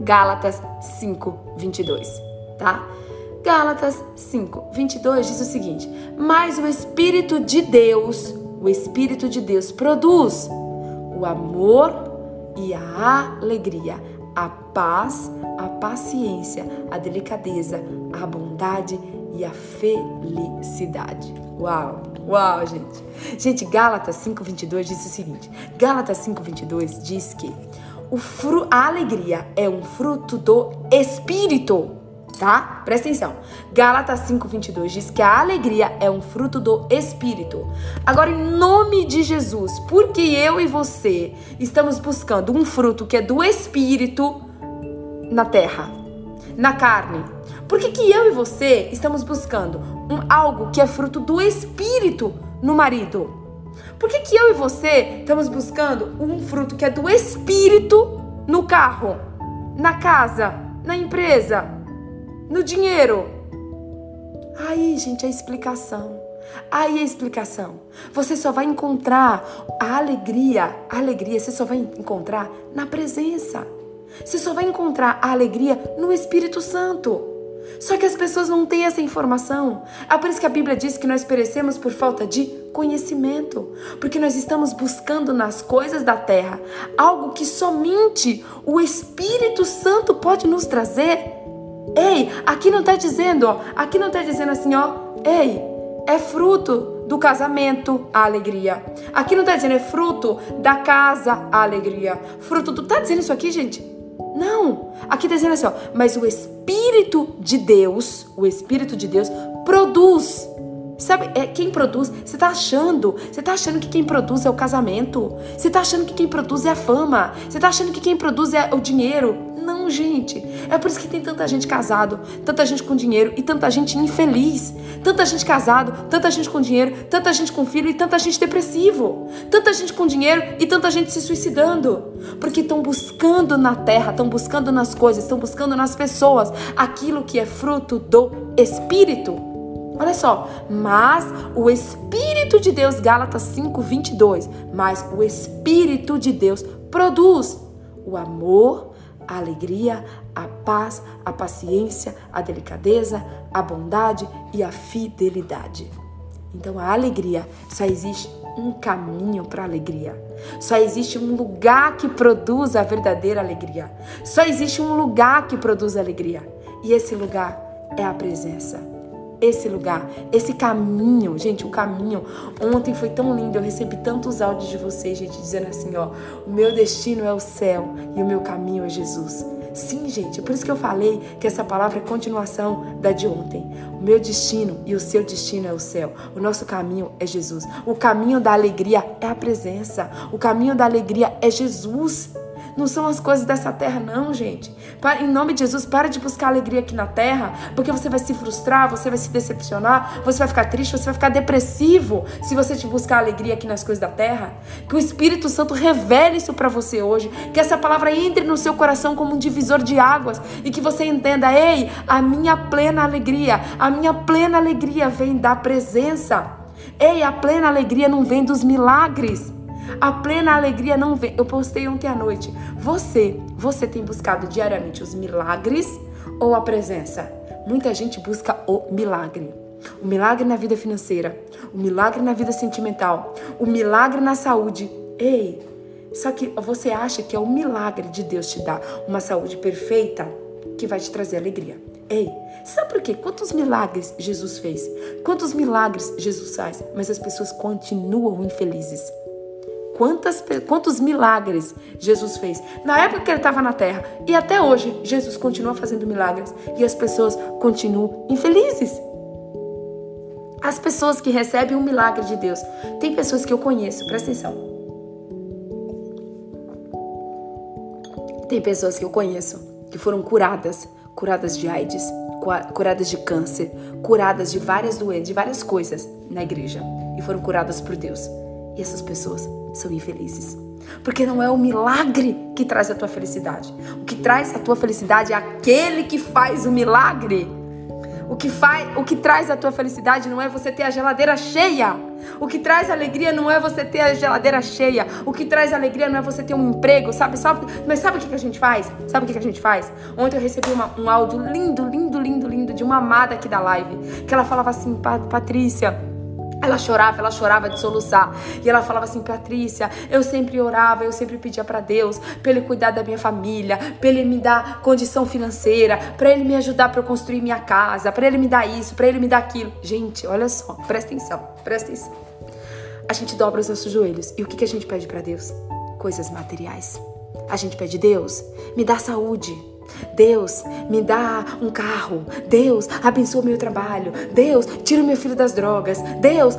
Gálatas 5, 22, tá? Gálatas 5, 22 diz o seguinte: Mas o Espírito de Deus, o Espírito de Deus produz o amor e a alegria, a paz, a paciência, a delicadeza, a bondade e a felicidade. Uau! Uau, gente. Gente, Gálatas 5:22 diz o seguinte: Gálatas 5:22 diz que o fru, a alegria é um fruto do espírito tá? Presta atenção. Gálatas 5:22 diz que a alegria é um fruto do espírito. Agora em nome de Jesus, porque eu e você estamos buscando um fruto que é do espírito na terra, na carne. Por que, que eu e você estamos buscando um, algo que é fruto do espírito no marido? Por que, que eu e você estamos buscando um fruto que é do espírito no carro, na casa, na empresa? no dinheiro. Aí, gente, a explicação. Aí a explicação. Você só vai encontrar a alegria, a alegria você só vai encontrar na presença. Você só vai encontrar a alegria no Espírito Santo. Só que as pessoas não têm essa informação. É por isso que a Bíblia diz que nós perecemos por falta de conhecimento, porque nós estamos buscando nas coisas da terra algo que somente o Espírito Santo pode nos trazer. Ei, aqui não está dizendo, ó, aqui não está dizendo assim, ó, ei, é fruto do casamento a alegria. Aqui não está dizendo é fruto da casa a alegria. Fruto do. Tá dizendo isso aqui, gente? Não. Aqui está dizendo assim, ó, mas o Espírito de Deus, o Espírito de Deus produz Sabe, é, quem produz, você tá achando, você tá achando que quem produz é o casamento, você tá achando que quem produz é a fama, você tá achando que quem produz é o dinheiro. Não, gente. É por isso que tem tanta gente casado, tanta gente com dinheiro e tanta gente infeliz. Tanta gente casado, tanta gente com dinheiro, tanta gente com filho e tanta gente depressivo. Tanta gente com dinheiro e tanta gente se suicidando. Porque estão buscando na terra, estão buscando nas coisas, estão buscando nas pessoas aquilo que é fruto do espírito. Olha só, mas o Espírito de Deus, Gálatas 5, 22, mas o Espírito de Deus produz o amor, a alegria, a paz, a paciência, a delicadeza, a bondade e a fidelidade. Então a alegria só existe um caminho para a alegria. Só existe um lugar que produz a verdadeira alegria. Só existe um lugar que produz alegria. E esse lugar é a presença esse lugar, esse caminho, gente, o caminho. Ontem foi tão lindo, eu recebi tantos áudios de vocês, gente, dizendo assim, ó, o meu destino é o céu e o meu caminho é Jesus. Sim, gente, é por isso que eu falei que essa palavra é continuação da de ontem. O meu destino e o seu destino é o céu. O nosso caminho é Jesus. O caminho da alegria é a presença. O caminho da alegria é Jesus. Não são as coisas dessa terra, não, gente. Em nome de Jesus, para de buscar alegria aqui na terra, porque você vai se frustrar, você vai se decepcionar, você vai ficar triste, você vai ficar depressivo se você te buscar alegria aqui nas coisas da terra. Que o Espírito Santo revele isso para você hoje, que essa palavra entre no seu coração como um divisor de águas e que você entenda, ei, a minha plena alegria, a minha plena alegria vem da presença. Ei, a plena alegria não vem dos milagres. A plena alegria não vem. Eu postei ontem à noite. Você, você tem buscado diariamente os milagres ou a presença? Muita gente busca o milagre. O milagre na vida financeira, o milagre na vida sentimental, o milagre na saúde. Ei, só que você acha que é o milagre de Deus te dar uma saúde perfeita que vai te trazer alegria. Ei, sabe por quê? Quantos milagres Jesus fez? Quantos milagres Jesus faz? Mas as pessoas continuam infelizes. Quantas, quantos milagres Jesus fez na época que ele estava na terra e até hoje Jesus continua fazendo milagres e as pessoas continuam infelizes. As pessoas que recebem um milagre de Deus, tem pessoas que eu conheço, presta atenção. Tem pessoas que eu conheço que foram curadas, curadas de AIDS, curadas de câncer, curadas de várias doenças, de várias coisas na igreja e foram curadas por Deus. E essas pessoas são infelizes. Porque não é o milagre que traz a tua felicidade. O que traz a tua felicidade é aquele que faz o milagre. O que, faz, o que traz a tua felicidade não é você ter a geladeira cheia. O que traz alegria não é você ter a geladeira cheia. O que traz alegria não é você ter um emprego, sabe? sabe mas sabe o que, que a gente faz? Sabe o que, que a gente faz? Ontem eu recebi uma, um áudio lindo, lindo, lindo, lindo de uma amada aqui da live. Que ela falava assim, Patrícia. Ela chorava, ela chorava de soluçar. E ela falava assim: Patrícia, eu sempre orava, eu sempre pedia para Deus, para Ele cuidar da minha família, para Ele me dar condição financeira, para Ele me ajudar para eu construir minha casa, para Ele me dar isso, para Ele me dar aquilo. Gente, olha só, presta atenção, presta atenção. A gente dobra os nossos joelhos. E o que, que a gente pede para Deus? Coisas materiais. A gente pede, Deus, me dá saúde. Deus, me dá um carro. Deus, abençoa meu trabalho. Deus, tira o meu filho das drogas. Deus,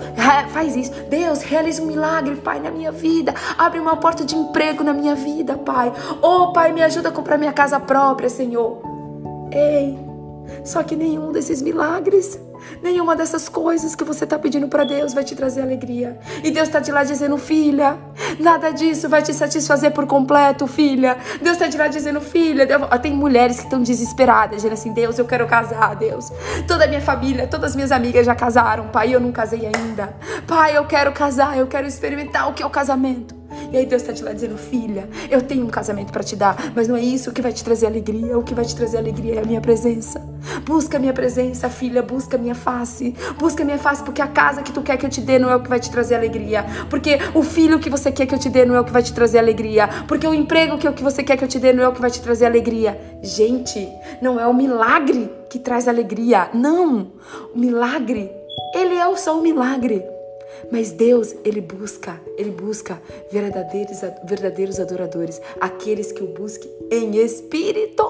faz isso. Deus, realiza um milagre, Pai, na minha vida. Abre uma porta de emprego na minha vida, Pai. Oh, Pai, me ajuda a comprar minha casa própria, Senhor. Ei, só que nenhum desses milagres Nenhuma dessas coisas que você está pedindo para Deus vai te trazer alegria. E Deus está de lá dizendo, filha, nada disso vai te satisfazer por completo, filha. Deus está de lá dizendo, filha. Tem mulheres que estão desesperadas, dizendo assim: Deus, eu quero casar, Deus. Toda a minha família, todas as minhas amigas já casaram, pai, eu não casei ainda. Pai, eu quero casar, eu quero experimentar o que é o casamento. E aí Deus está te lá dizendo, filha, eu tenho um casamento para te dar, mas não é isso que vai te trazer alegria. O que vai te trazer alegria é a minha presença. Busca a minha presença, filha, busca a minha face. Busca a minha face, porque a casa que tu quer que eu te dê não é o que vai te trazer alegria. Porque o filho que você quer que eu te dê não é o que vai te trazer alegria. Porque o emprego que você quer que eu te dê não é o que vai te trazer alegria. Gente, não é o milagre que traz alegria. Não! O milagre, ele é só o milagre. Mas Deus, ele busca, ele busca verdadeiros, verdadeiros adoradores, aqueles que o busquem em espírito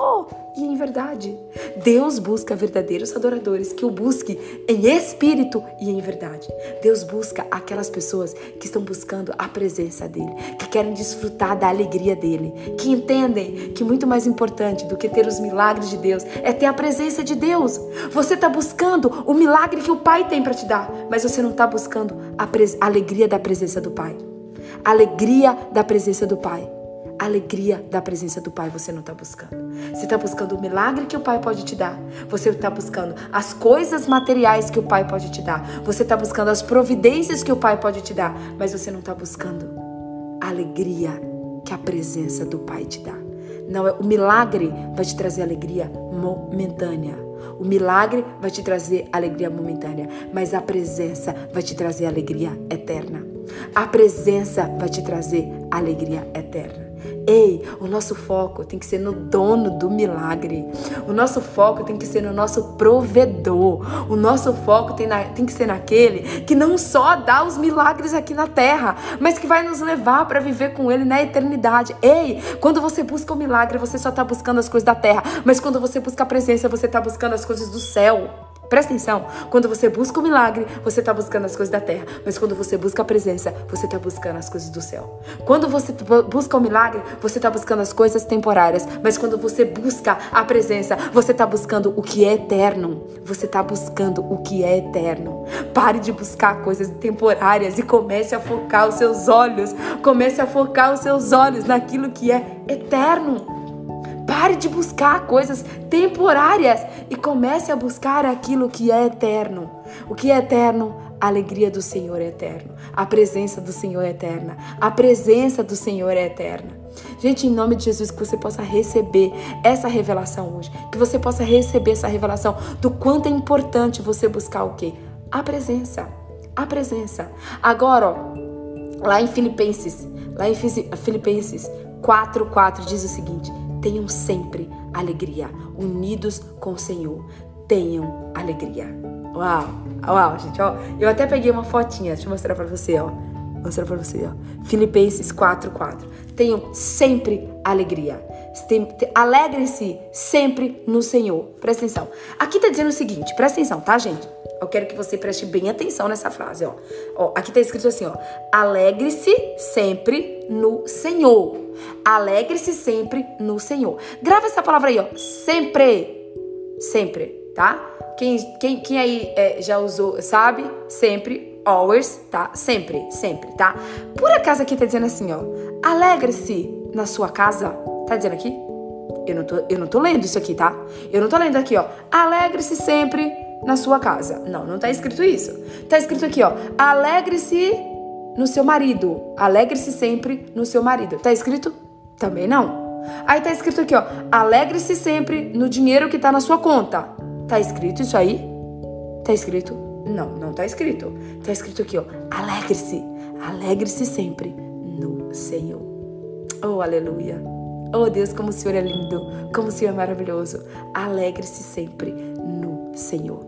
e em verdade. Deus busca verdadeiros adoradores que o busquem em espírito e em verdade. Deus busca aquelas pessoas que estão buscando a presença dele, que querem desfrutar da alegria dele, que entendem que muito mais importante do que ter os milagres de Deus é ter a presença de Deus. Você está buscando o milagre que o Pai tem para te dar, mas você não está buscando a, a alegria da presença do Pai. A alegria da presença do Pai alegria da presença do Pai você não está buscando. Você está buscando o milagre que o Pai pode te dar. Você está buscando as coisas materiais que o Pai pode te dar. Você está buscando as providências que o Pai pode te dar. Mas você não está buscando a alegria que a presença do Pai te dá. Não é o milagre vai te trazer alegria momentânea. O milagre vai te trazer alegria momentânea, mas a presença vai te trazer alegria eterna. A presença vai te trazer alegria eterna. Ei, o nosso foco tem que ser no dono do milagre. O nosso foco tem que ser no nosso provedor. O nosso foco tem, na, tem que ser naquele que não só dá os milagres aqui na terra, mas que vai nos levar para viver com ele na eternidade. Ei, quando você busca o milagre, você só está buscando as coisas da terra, mas quando você busca a presença, você está buscando as coisas do céu. Presta atenção, quando você busca o milagre, você está buscando as coisas da terra, mas quando você busca a presença, você está buscando as coisas do céu. Quando você busca o milagre, você está buscando as coisas temporárias, mas quando você busca a presença, você está buscando o que é eterno. Você está buscando o que é eterno. Pare de buscar coisas temporárias e comece a focar os seus olhos, comece a focar os seus olhos naquilo que é eterno. Pare de buscar coisas temporárias e comece a buscar aquilo que é eterno. O que é eterno? A alegria do Senhor é eterno. A presença do Senhor é eterna. A presença do Senhor é eterna. Gente, em nome de Jesus, que você possa receber essa revelação hoje. Que você possa receber essa revelação do quanto é importante você buscar o quê? A presença. A presença. Agora, ó, lá em Filipenses, lá em Filipenses 4:4 diz o seguinte: Tenham sempre alegria, unidos com o Senhor. Tenham alegria. Uau, uau, gente, ó. Eu até peguei uma fotinha, deixa eu mostrar para você, ó. Vou mostrar para você, ó. Filipenses 4:4. Tenham sempre alegria. Alegrem-se sempre no Senhor. Presta atenção. Aqui tá dizendo o seguinte, presta atenção, tá, gente? Eu quero que você preste bem atenção nessa frase, ó. ó aqui tá escrito assim, ó. Alegre-se sempre no Senhor. Alegre-se sempre no Senhor. Grava essa palavra aí, ó. Sempre. Sempre, tá? Quem, quem, quem aí é, já usou, sabe? Sempre, always, tá? Sempre, sempre, tá? Por acaso aqui tá dizendo assim, ó. Alegre-se na sua casa. Tá dizendo aqui? Eu não, tô, eu não tô lendo isso aqui, tá? Eu não tô lendo aqui, ó. Alegre-se sempre na sua casa. Não, não tá escrito isso. Tá escrito aqui, ó. Alegre-se no seu marido. Alegre-se sempre no seu marido. Tá escrito? Também não. Aí tá escrito aqui, ó. Alegre-se sempre no dinheiro que tá na sua conta. Tá escrito isso aí? Tá escrito? Não, não tá escrito. Tá escrito aqui, ó. Alegre-se. Alegre-se sempre no Senhor. Oh, aleluia. Oh, Deus, como o Senhor é lindo. Como o Senhor é maravilhoso. Alegre-se sempre no Senhor.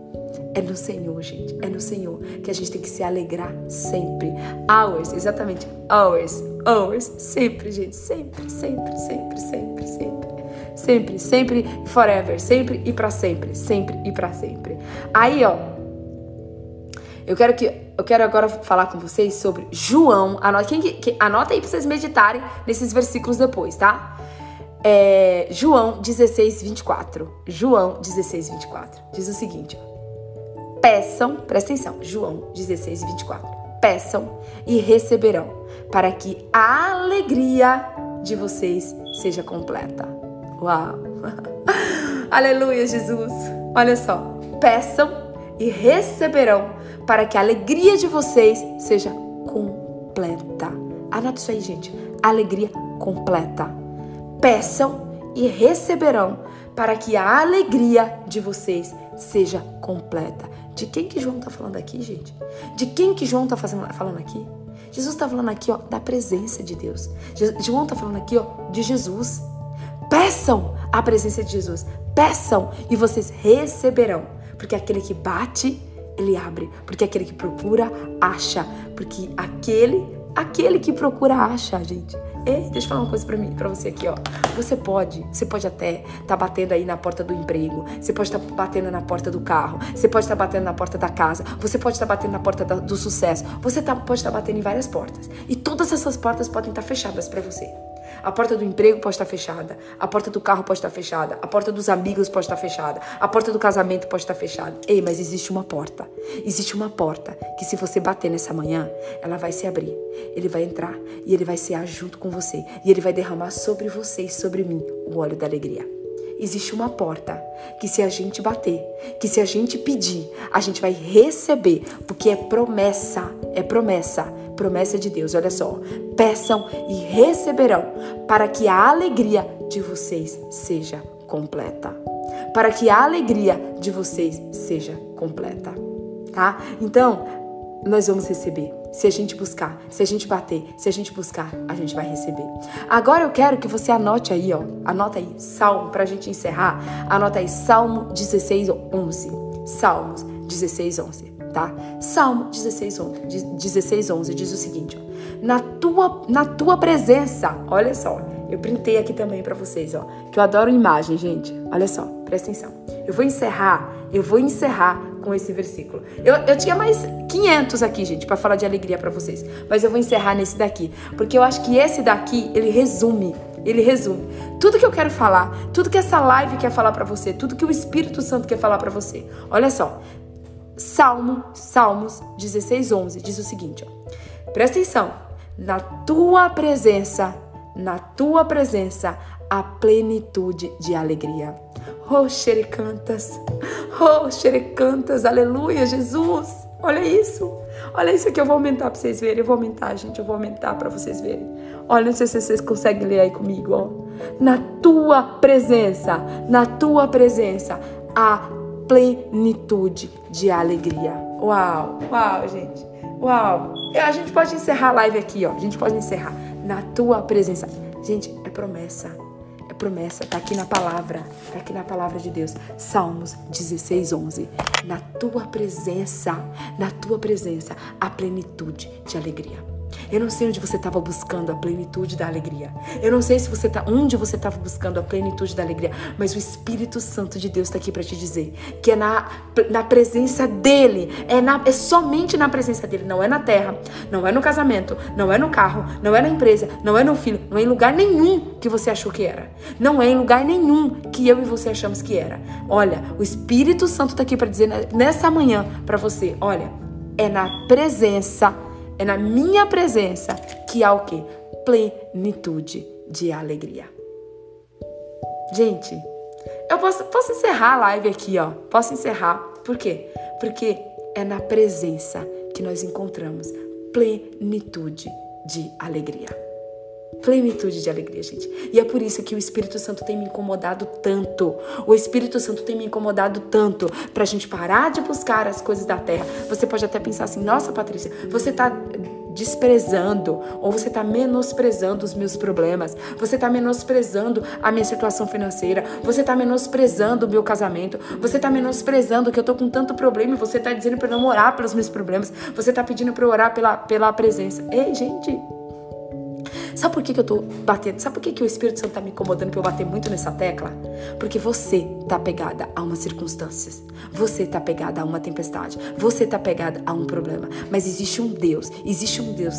É no Senhor, gente. É no Senhor que a gente tem que se alegrar sempre. Hours, exatamente. Hours, hours. Sempre, gente. Sempre, sempre, sempre, sempre, sempre. Sempre, sempre, forever. Sempre e para sempre. Sempre e para sempre. Aí, ó. Eu quero que eu quero agora falar com vocês sobre João. Anota, quem, quem, anota aí pra vocês meditarem nesses versículos depois, tá? É, João 16, 24. João 16, 24. Diz o seguinte, ó. Peçam, presta atenção, João 16 e 24. Peçam e receberão, para que a alegria de vocês seja completa. Uau! (laughs) Aleluia, Jesus! Olha só, peçam e receberão, para que a alegria de vocês seja completa. Anota isso aí, gente. Alegria completa. Peçam e receberão, para que a alegria de vocês seja completa. De quem que João está falando aqui, gente? De quem que João está falando aqui? Jesus está falando aqui, ó, da presença de Deus. João está falando aqui, ó, de Jesus. Peçam a presença de Jesus. Peçam e vocês receberão. Porque aquele que bate, ele abre. Porque aquele que procura, acha. Porque aquele, aquele que procura, acha, gente. Ei, deixa eu falar uma coisa para mim, para você aqui, ó. Você pode, você pode até tá batendo aí na porta do emprego, você pode estar tá batendo na porta do carro, você pode estar tá batendo na porta da casa, você pode estar tá batendo na porta da, do sucesso, você tá, pode estar tá batendo em várias portas. E todas essas portas podem estar tá fechadas para você. A porta do emprego pode estar fechada, a porta do carro pode estar fechada, a porta dos amigos pode estar fechada, a porta do casamento pode estar fechada. Ei, mas existe uma porta. Existe uma porta que se você bater nessa manhã, ela vai se abrir. Ele vai entrar e ele vai cear junto com você e ele vai derramar sobre você e sobre mim o óleo da alegria existe uma porta que se a gente bater, que se a gente pedir, a gente vai receber, porque é promessa, é promessa promessa de Deus. Olha só. Peçam e receberão, para que a alegria de vocês seja completa. Para que a alegria de vocês seja completa. Tá? Então, nós vamos receber. Se a gente buscar, se a gente bater, se a gente buscar, a gente vai receber. Agora eu quero que você anote aí, ó. Anota aí, Salmo, pra gente encerrar. Anota aí, Salmo 16, 11. Salmos 16, 11 tá? Salmo 16, 11, 16, 11 diz o seguinte, ó, na tua, na tua presença, olha só, eu printei aqui também para vocês, ó, que eu adoro imagem, gente, olha só, presta atenção. Eu vou encerrar, eu vou encerrar com esse versículo. Eu, eu tinha mais 500 aqui, gente, para falar de alegria para vocês, mas eu vou encerrar nesse daqui, porque eu acho que esse daqui, ele resume ele resume tudo que eu quero falar, tudo que essa live quer falar para você, tudo que o Espírito Santo quer falar para você. Olha só, Salmo, Salmos 16, 11 diz o seguinte: ó, presta atenção, na tua presença, na tua presença, a plenitude de alegria. Oh, xerecantas, oh, xerecantas, aleluia, Jesus, olha isso, olha isso que eu vou aumentar para vocês verem, eu vou aumentar, gente, eu vou aumentar para vocês verem. Olha, não sei se vocês conseguem ler aí comigo, ó. Na tua presença, na tua presença, a plenitude de alegria. Uau, uau, gente. Uau. A gente pode encerrar a live aqui, ó. A gente pode encerrar na tua presença. Gente, é promessa. É promessa, tá aqui na palavra, tá aqui na palavra de Deus. Salmos 16, 11. Na tua presença, na tua presença, a plenitude de alegria. Eu não sei onde você estava buscando a plenitude da alegria. Eu não sei se você tá onde você estava buscando a plenitude da alegria, mas o Espírito Santo de Deus está aqui para te dizer que é na, na presença dele, é, na, é somente na presença dele, não é na terra, não é no casamento, não é no carro, não é na empresa, não é no filho, não é em lugar nenhum que você achou que era. Não é em lugar nenhum que eu e você achamos que era. Olha, o Espírito Santo está aqui para dizer nessa manhã para você, olha, é na presença é na minha presença que há o quê? Plenitude de alegria. Gente, eu posso, posso encerrar a live aqui, ó. Posso encerrar. Por quê? Porque é na presença que nós encontramos plenitude de alegria. Plenitude de alegria, gente. E é por isso que o Espírito Santo tem me incomodado tanto. O Espírito Santo tem me incomodado tanto pra gente parar de buscar as coisas da terra. Você pode até pensar assim: nossa, Patrícia, você tá desprezando ou você está menosprezando os meus problemas, você está menosprezando a minha situação financeira, você está menosprezando o meu casamento, você está menosprezando que eu tô com tanto problema e você está dizendo para não orar pelos meus problemas, você está pedindo para orar pela, pela presença. Ei, gente, Sabe por que, que eu tô batendo? Sabe por que, que o Espírito Santo tá me incomodando pra eu bater muito nessa tecla? Porque você tá pegada a umas circunstâncias. Você tá pegada a uma tempestade. Você tá pegada a um problema. Mas existe um Deus. Existe um Deus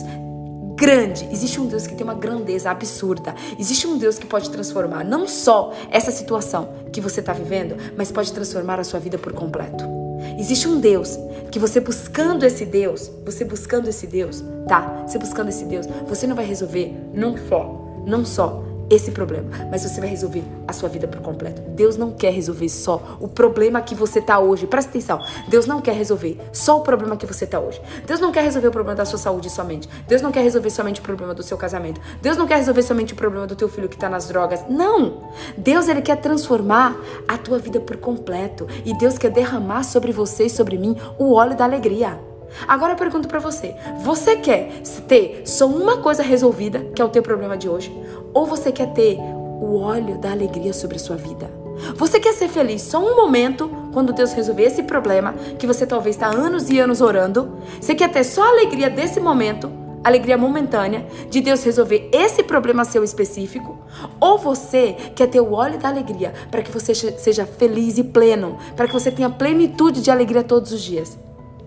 grande. Existe um Deus que tem uma grandeza absurda. Existe um Deus que pode transformar não só essa situação que você está vivendo, mas pode transformar a sua vida por completo. Existe um Deus que você buscando esse Deus, você buscando esse Deus, tá? Você buscando esse Deus, você não vai resolver não só, não só esse problema, mas você vai resolver a sua vida por completo. Deus não quer resolver só o problema que você tá hoje. Presta atenção. Deus não quer resolver só o problema que você tá hoje. Deus não quer resolver o problema da sua saúde somente. Deus não quer resolver somente o problema do seu casamento. Deus não quer resolver somente o problema do teu filho que tá nas drogas. Não. Deus ele quer transformar a tua vida por completo e Deus quer derramar sobre você e sobre mim o óleo da alegria. Agora eu pergunto para você: você quer ter só uma coisa resolvida, que é o teu problema de hoje, ou você quer ter o óleo da alegria sobre a sua vida? Você quer ser feliz só um momento quando Deus resolver esse problema que você talvez está anos e anos orando? Você quer ter só a alegria desse momento? Alegria momentânea de Deus resolver esse problema seu específico? Ou você quer ter o óleo da alegria para que você seja feliz e pleno, para que você tenha plenitude de alegria todos os dias?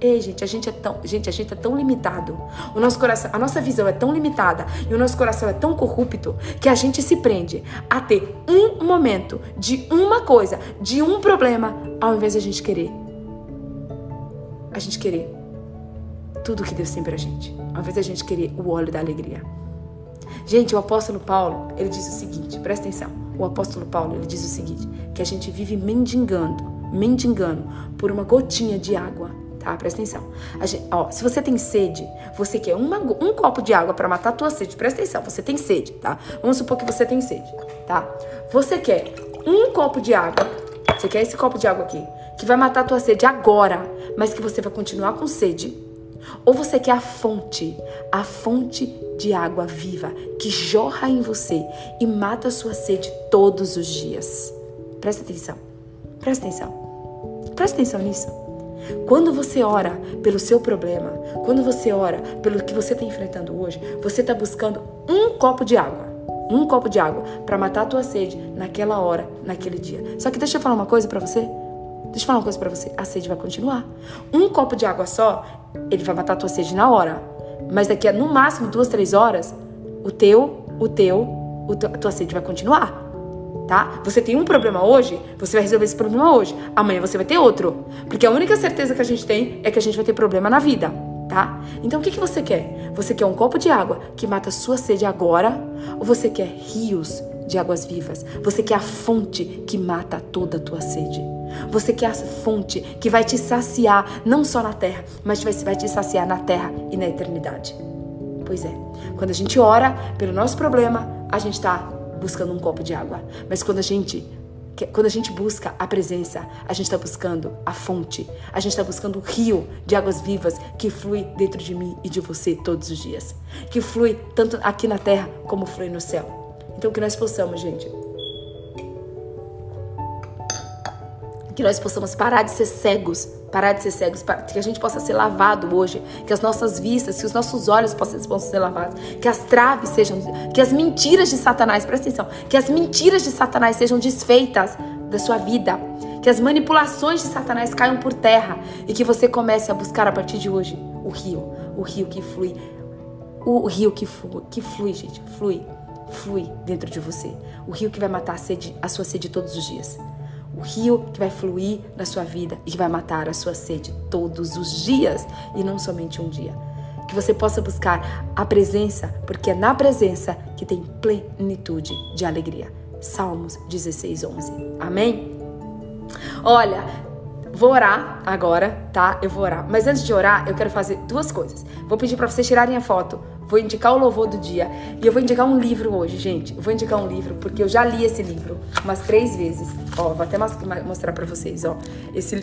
Ei, gente, a gente é tão, gente, a gente é tão limitado. O nosso coração, a nossa visão é tão limitada e o nosso coração é tão corrupto que a gente se prende a ter um momento de uma coisa, de um problema, ao invés de a gente querer. A gente querer tudo que Deus tem pra gente, ao invés de a gente querer o óleo da alegria. Gente, o apóstolo Paulo, ele diz o seguinte, presta atenção. O apóstolo Paulo, ele diz o seguinte, que a gente vive mendigando, mendigando por uma gotinha de água tá? Presta atenção. Gente, ó, se você tem sede, você quer uma, um copo de água para matar a tua sede. Presta atenção, você tem sede, tá? Vamos supor que você tem sede, tá? Você quer um copo de água, você quer esse copo de água aqui, que vai matar a tua sede agora, mas que você vai continuar com sede. Ou você quer a fonte, a fonte de água viva que jorra em você e mata a sua sede todos os dias. Presta atenção. Presta atenção. Presta atenção nisso. Quando você ora pelo seu problema, quando você ora pelo que você está enfrentando hoje, você está buscando um copo de água. Um copo de água para matar a tua sede naquela hora, naquele dia. Só que deixa eu falar uma coisa para você. Deixa eu falar uma coisa para você. A sede vai continuar. Um copo de água só, ele vai matar a tua sede na hora. Mas daqui a no máximo duas, três horas, o teu, o teu, o teu a tua sede vai continuar tá? Você tem um problema hoje, você vai resolver esse problema hoje. Amanhã você vai ter outro. Porque a única certeza que a gente tem é que a gente vai ter problema na vida, tá? Então o que, que você quer? Você quer um copo de água que mata a sua sede agora? Ou você quer rios de águas vivas? Você quer a fonte que mata toda a tua sede? Você quer a fonte que vai te saciar não só na terra, mas vai te saciar na terra e na eternidade. Pois é, quando a gente ora pelo nosso problema, a gente está buscando um copo de água. Mas quando a gente quando a gente busca a presença, a gente está buscando a fonte, a gente está buscando o rio de águas vivas que flui dentro de mim e de você todos os dias, que flui tanto aqui na terra como flui no céu. Então que nós possamos, gente, que nós possamos parar de ser cegos, parar de ser cegos, que a gente possa ser lavado hoje, que as nossas vistas, que os nossos olhos possam, ser lavados, que as traves sejam, que as mentiras de Satanás, presta atenção, que as mentiras de Satanás sejam desfeitas da sua vida, que as manipulações de Satanás caiam por terra e que você comece a buscar a partir de hoje o rio, o rio que flui, o rio que flui, que flui, gente, flui, flui dentro de você, o rio que vai matar a, sede, a sua sede todos os dias o rio que vai fluir na sua vida e que vai matar a sua sede todos os dias e não somente um dia. Que você possa buscar a presença, porque é na presença que tem plenitude de alegria. Salmos 16, 11. Amém? Olha, vou orar agora, tá? Eu vou orar. Mas antes de orar, eu quero fazer duas coisas. Vou pedir para vocês tirarem a foto. Vou indicar o louvor do dia. E eu vou indicar um livro hoje, gente. Eu vou indicar um livro, porque eu já li esse livro umas três vezes. Ó, vou até mostrar para vocês, ó. Esse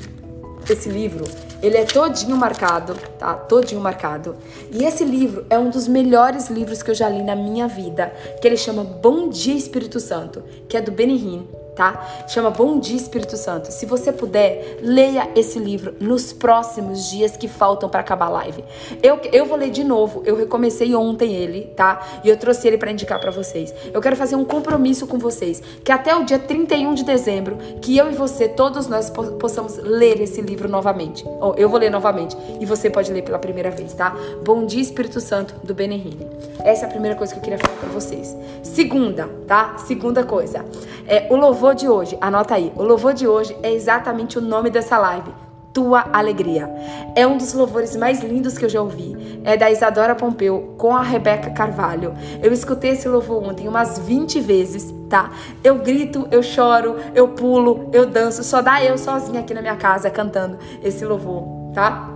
esse livro, ele é todinho marcado, tá? Todinho marcado. E esse livro é um dos melhores livros que eu já li na minha vida, que ele chama Bom Dia Espírito Santo, que é do Benny Hinn tá? Chama Bom Dia Espírito Santo. Se você puder, leia esse livro nos próximos dias que faltam para acabar a live. Eu, eu vou ler de novo. Eu recomecei ontem ele, tá? E eu trouxe ele para indicar para vocês. Eu quero fazer um compromisso com vocês, que até o dia 31 de dezembro, que eu e você, todos nós possamos ler esse livro novamente. Ou eu vou ler novamente e você pode ler pela primeira vez, tá? Bom Dia Espírito Santo do Benihine. Essa é a primeira coisa que eu queria falar para vocês. Segunda, tá? Segunda coisa. É o louvor louvor de hoje, anota aí, o louvor de hoje é exatamente o nome dessa live. Tua Alegria. É um dos louvores mais lindos que eu já ouvi. É da Isadora Pompeu com a Rebeca Carvalho. Eu escutei esse louvor ontem umas 20 vezes, tá? Eu grito, eu choro, eu pulo, eu danço. Só dá eu sozinha aqui na minha casa cantando esse louvor, tá?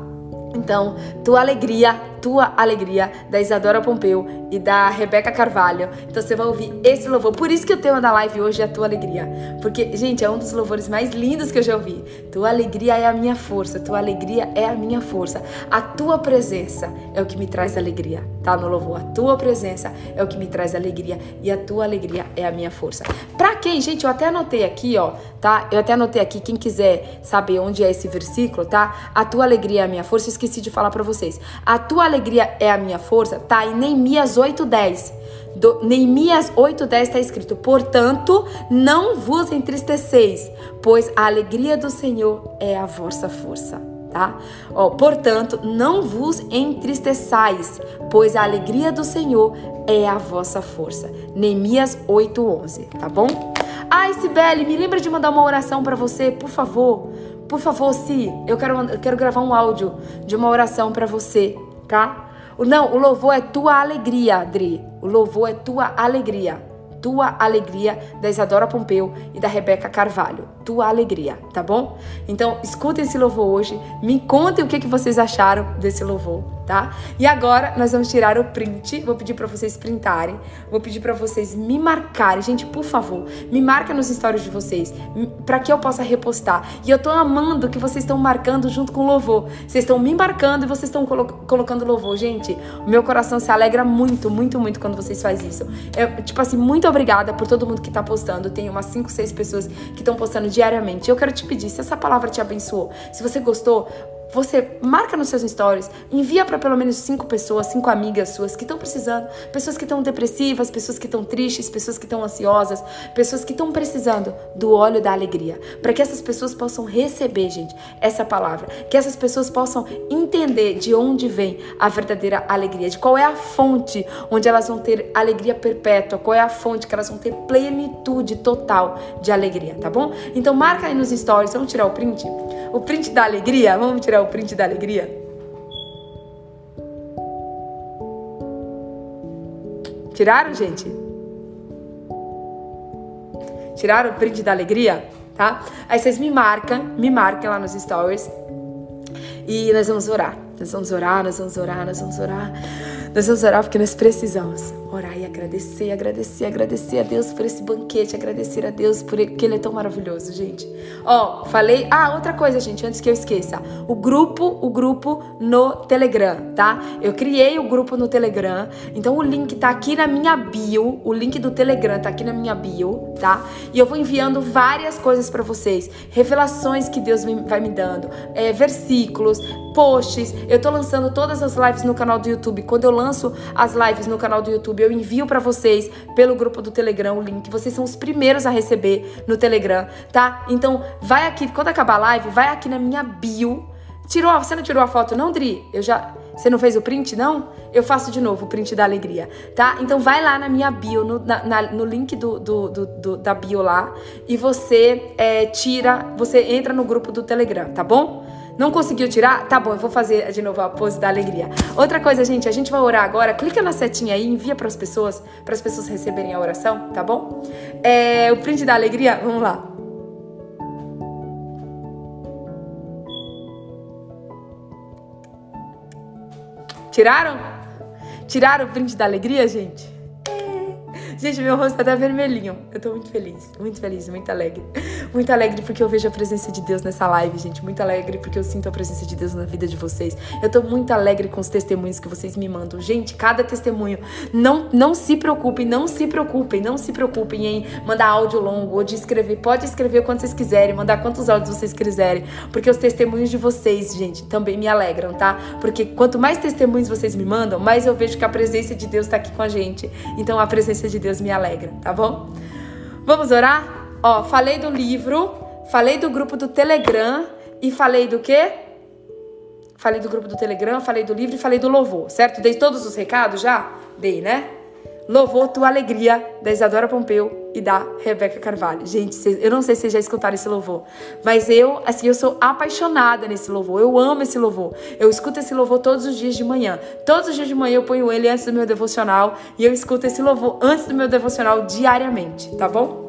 Então, tua alegria, tua alegria, da Isadora Pompeu e da Rebeca Carvalho. Então você vai ouvir esse louvor. Por isso que o tema da live hoje é a tua alegria. Porque, gente, é um dos louvores mais lindos que eu já ouvi. Tua alegria é a minha força, tua alegria é a minha força. A tua presença é o que me traz alegria, tá? No louvor, a tua presença é o que me traz alegria e a tua alegria é a minha força. Pra quem, gente, eu até anotei aqui, ó, tá? Eu até anotei aqui, quem quiser saber onde é esse versículo, tá? A tua alegria é a minha força, eu esqueci de falar para vocês. A tua alegria é a minha força, tá? Em Neemias 8:10. Do, Neemias 8:10 está escrito: "Portanto, não vos entristeceis, pois a alegria do Senhor é a vossa força." Tá? Ó, portanto, não vos entristeçais, pois a alegria do Senhor é a vossa força. Neemias 8:11, tá bom? Ai, Sibeli, me lembra de mandar uma oração para você, por favor. Por favor, Si, eu quero, eu quero gravar um áudio de uma oração para você, tá? Não, o louvor é tua alegria, Adri. O louvor é tua alegria. Tua alegria da Isadora Pompeu e da Rebeca Carvalho. Tua alegria, tá bom? Então, escutem esse louvor hoje. Me contem o que, que vocês acharam desse louvor tá? E agora nós vamos tirar o print. Vou pedir para vocês printarem. Vou pedir para vocês me marcarem, gente, por favor, me marca nos stories de vocês, para que eu possa repostar. E eu tô amando que vocês estão marcando junto com louvor. Vocês estão me marcando e vocês estão colo colocando louvor, gente. Meu coração se alegra muito, muito, muito quando vocês fazem isso. Eu, tipo assim, muito obrigada por todo mundo que tá postando. Tem umas 5, 6 pessoas que estão postando diariamente. Eu quero te pedir, se essa palavra te abençoou, se você gostou, você marca nos seus stories, envia para pelo menos cinco pessoas, cinco amigas suas que estão precisando, pessoas que estão depressivas, pessoas que estão tristes, pessoas que estão ansiosas, pessoas que estão precisando do óleo da alegria, para que essas pessoas possam receber, gente, essa palavra, que essas pessoas possam entender de onde vem a verdadeira alegria, de qual é a fonte onde elas vão ter alegria perpétua, qual é a fonte que elas vão ter plenitude total de alegria, tá bom? Então marca aí nos stories, vamos tirar o print? O print da alegria, vamos tirar o print da alegria? Tiraram, gente? Tiraram o print da alegria? Tá? Aí vocês me marcam, me marquem lá nos stories. E nós vamos orar. Nós vamos orar, nós vamos orar, nós vamos orar. Nós vamos orar porque nós precisamos orar e agradecer, agradecer, agradecer a Deus por esse banquete, agradecer a Deus por que Ele é tão maravilhoso, gente. Ó, falei. Ah, outra coisa, gente, antes que eu esqueça. O grupo, o grupo no Telegram, tá? Eu criei o grupo no Telegram. Então o link tá aqui na minha bio. O link do Telegram tá aqui na minha bio, tá? E eu vou enviando várias coisas para vocês. Revelações que Deus vai me dando. É, versículos, posts. Eu tô lançando todas as lives no canal do YouTube. Quando eu lanço as lives no canal do YouTube, eu envio para vocês pelo grupo do Telegram o link. Vocês são os primeiros a receber no Telegram, tá? Então, vai aqui, quando acabar a live, vai aqui na minha bio. Tirou, você não tirou a foto não, Dri? Eu já você não fez o print, não? Eu faço de novo o print da alegria, tá? Então vai lá na minha bio, no, na, na, no link do, do, do, da bio lá, e você é, tira, você entra no grupo do Telegram, tá bom? Não conseguiu tirar? Tá bom, eu vou fazer de novo a pose da alegria. Outra coisa, gente, a gente vai orar agora. Clica na setinha aí, envia para as pessoas, para as pessoas receberem a oração, tá bom? É, o print da alegria, vamos lá. Tiraram? Tiraram o print da alegria, gente? Gente, meu rosto tá até vermelhinho. Eu tô muito feliz, muito feliz, muito alegre. Muito alegre porque eu vejo a presença de Deus nessa live, gente. Muito alegre porque eu sinto a presença de Deus na vida de vocês. Eu tô muito alegre com os testemunhos que vocês me mandam. Gente, cada testemunho, não, não se preocupem, não se preocupem, não se preocupem em mandar áudio longo ou de escrever. Pode escrever quando vocês quiserem, mandar quantos áudios vocês quiserem. Porque os testemunhos de vocês, gente, também me alegram, tá? Porque quanto mais testemunhos vocês me mandam, mais eu vejo que a presença de Deus tá aqui com a gente. Então a presença de Deus me alegra, tá bom? Vamos orar? Ó, falei do livro, falei do grupo do Telegram e falei do quê? Falei do grupo do Telegram, falei do livro e falei do louvor, certo? Dei todos os recados já? Dei, né? Louvor Tua Alegria, da Isadora Pompeu e da Rebeca Carvalho. Gente, eu não sei se vocês já escutaram esse louvor, mas eu, assim, eu sou apaixonada nesse louvor. Eu amo esse louvor. Eu escuto esse louvor todos os dias de manhã. Todos os dias de manhã eu ponho ele antes do meu devocional e eu escuto esse louvor antes do meu devocional diariamente, tá bom?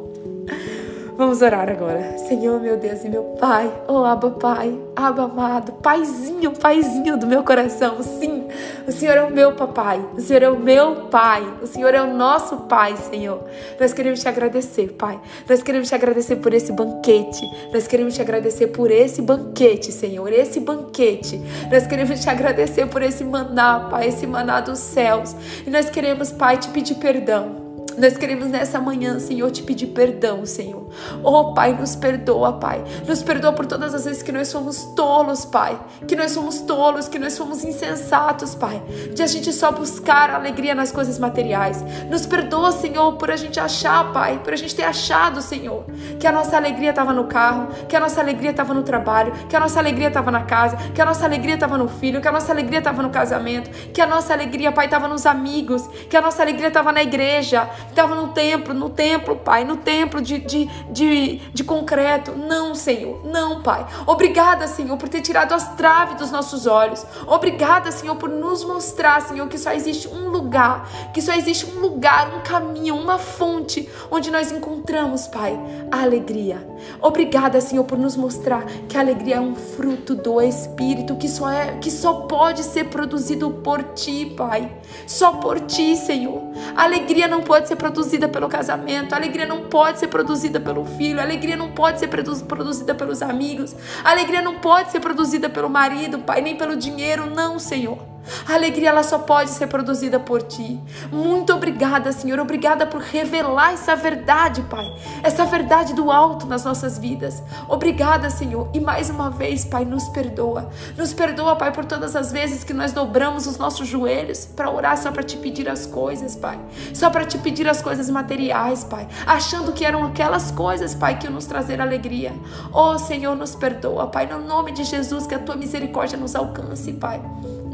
Vamos orar agora. Senhor, meu Deus e meu Pai, oh Abba Pai, Abba amado, Paizinho, Paizinho do meu coração. Sim, o Senhor é o meu papai, o Senhor é o meu Pai, o Senhor é o nosso Pai, Senhor. Nós queremos te agradecer, Pai. Nós queremos te agradecer por esse banquete. Nós queremos te agradecer por esse banquete, Senhor, esse banquete. Nós queremos te agradecer por esse maná, Pai, esse maná dos céus. E nós queremos, Pai, te pedir perdão. Nós queremos nessa manhã, Senhor, te pedir perdão, Senhor. Oh, Pai, nos perdoa, Pai. Nos perdoa por todas as vezes que nós somos tolos, Pai. Que nós somos tolos, que nós somos insensatos, Pai. De a gente só buscar alegria nas coisas materiais. Nos perdoa, Senhor, por a gente achar, Pai, por a gente ter achado, Senhor, que a nossa alegria estava no carro, que a nossa alegria estava no trabalho, que a nossa alegria estava na casa, que a nossa alegria estava no filho, que a nossa alegria estava no casamento, que a nossa alegria, Pai, estava nos amigos, que a nossa alegria estava na igreja, estava no templo, no templo, Pai, no templo de, de, de, de concreto. Não, Senhor, não, Pai. Obrigada, Senhor, por ter tirado as traves dos nossos olhos. Obrigada, Senhor, por nos mostrar, Senhor, que só existe um lugar, que só existe um lugar, um caminho, uma fonte onde nós encontramos, Pai, a alegria. Obrigada, Senhor, por nos mostrar que a alegria é um fruto do Espírito que só é, que só pode ser produzido por Ti, Pai. Só por Ti, Senhor. A alegria não pode ser produzida pelo casamento, a alegria não pode ser produzida pelo filho, a alegria não pode ser produzida pelos amigos, a alegria não pode ser produzida pelo marido, pai, nem pelo dinheiro, não, Senhor. A alegria ela só pode ser produzida por ti. Muito obrigada, Senhor. Obrigada por revelar essa verdade, Pai. Essa verdade do alto nas nossas vidas. Obrigada, Senhor. E mais uma vez, Pai, nos perdoa. Nos perdoa, Pai, por todas as vezes que nós dobramos os nossos joelhos para orar só para te pedir as coisas, Pai. Só para te pedir as coisas materiais, Pai. Achando que eram aquelas coisas, Pai, que iam nos trazer alegria. Oh, Senhor, nos perdoa, Pai. No nome de Jesus, que a tua misericórdia nos alcance, Pai.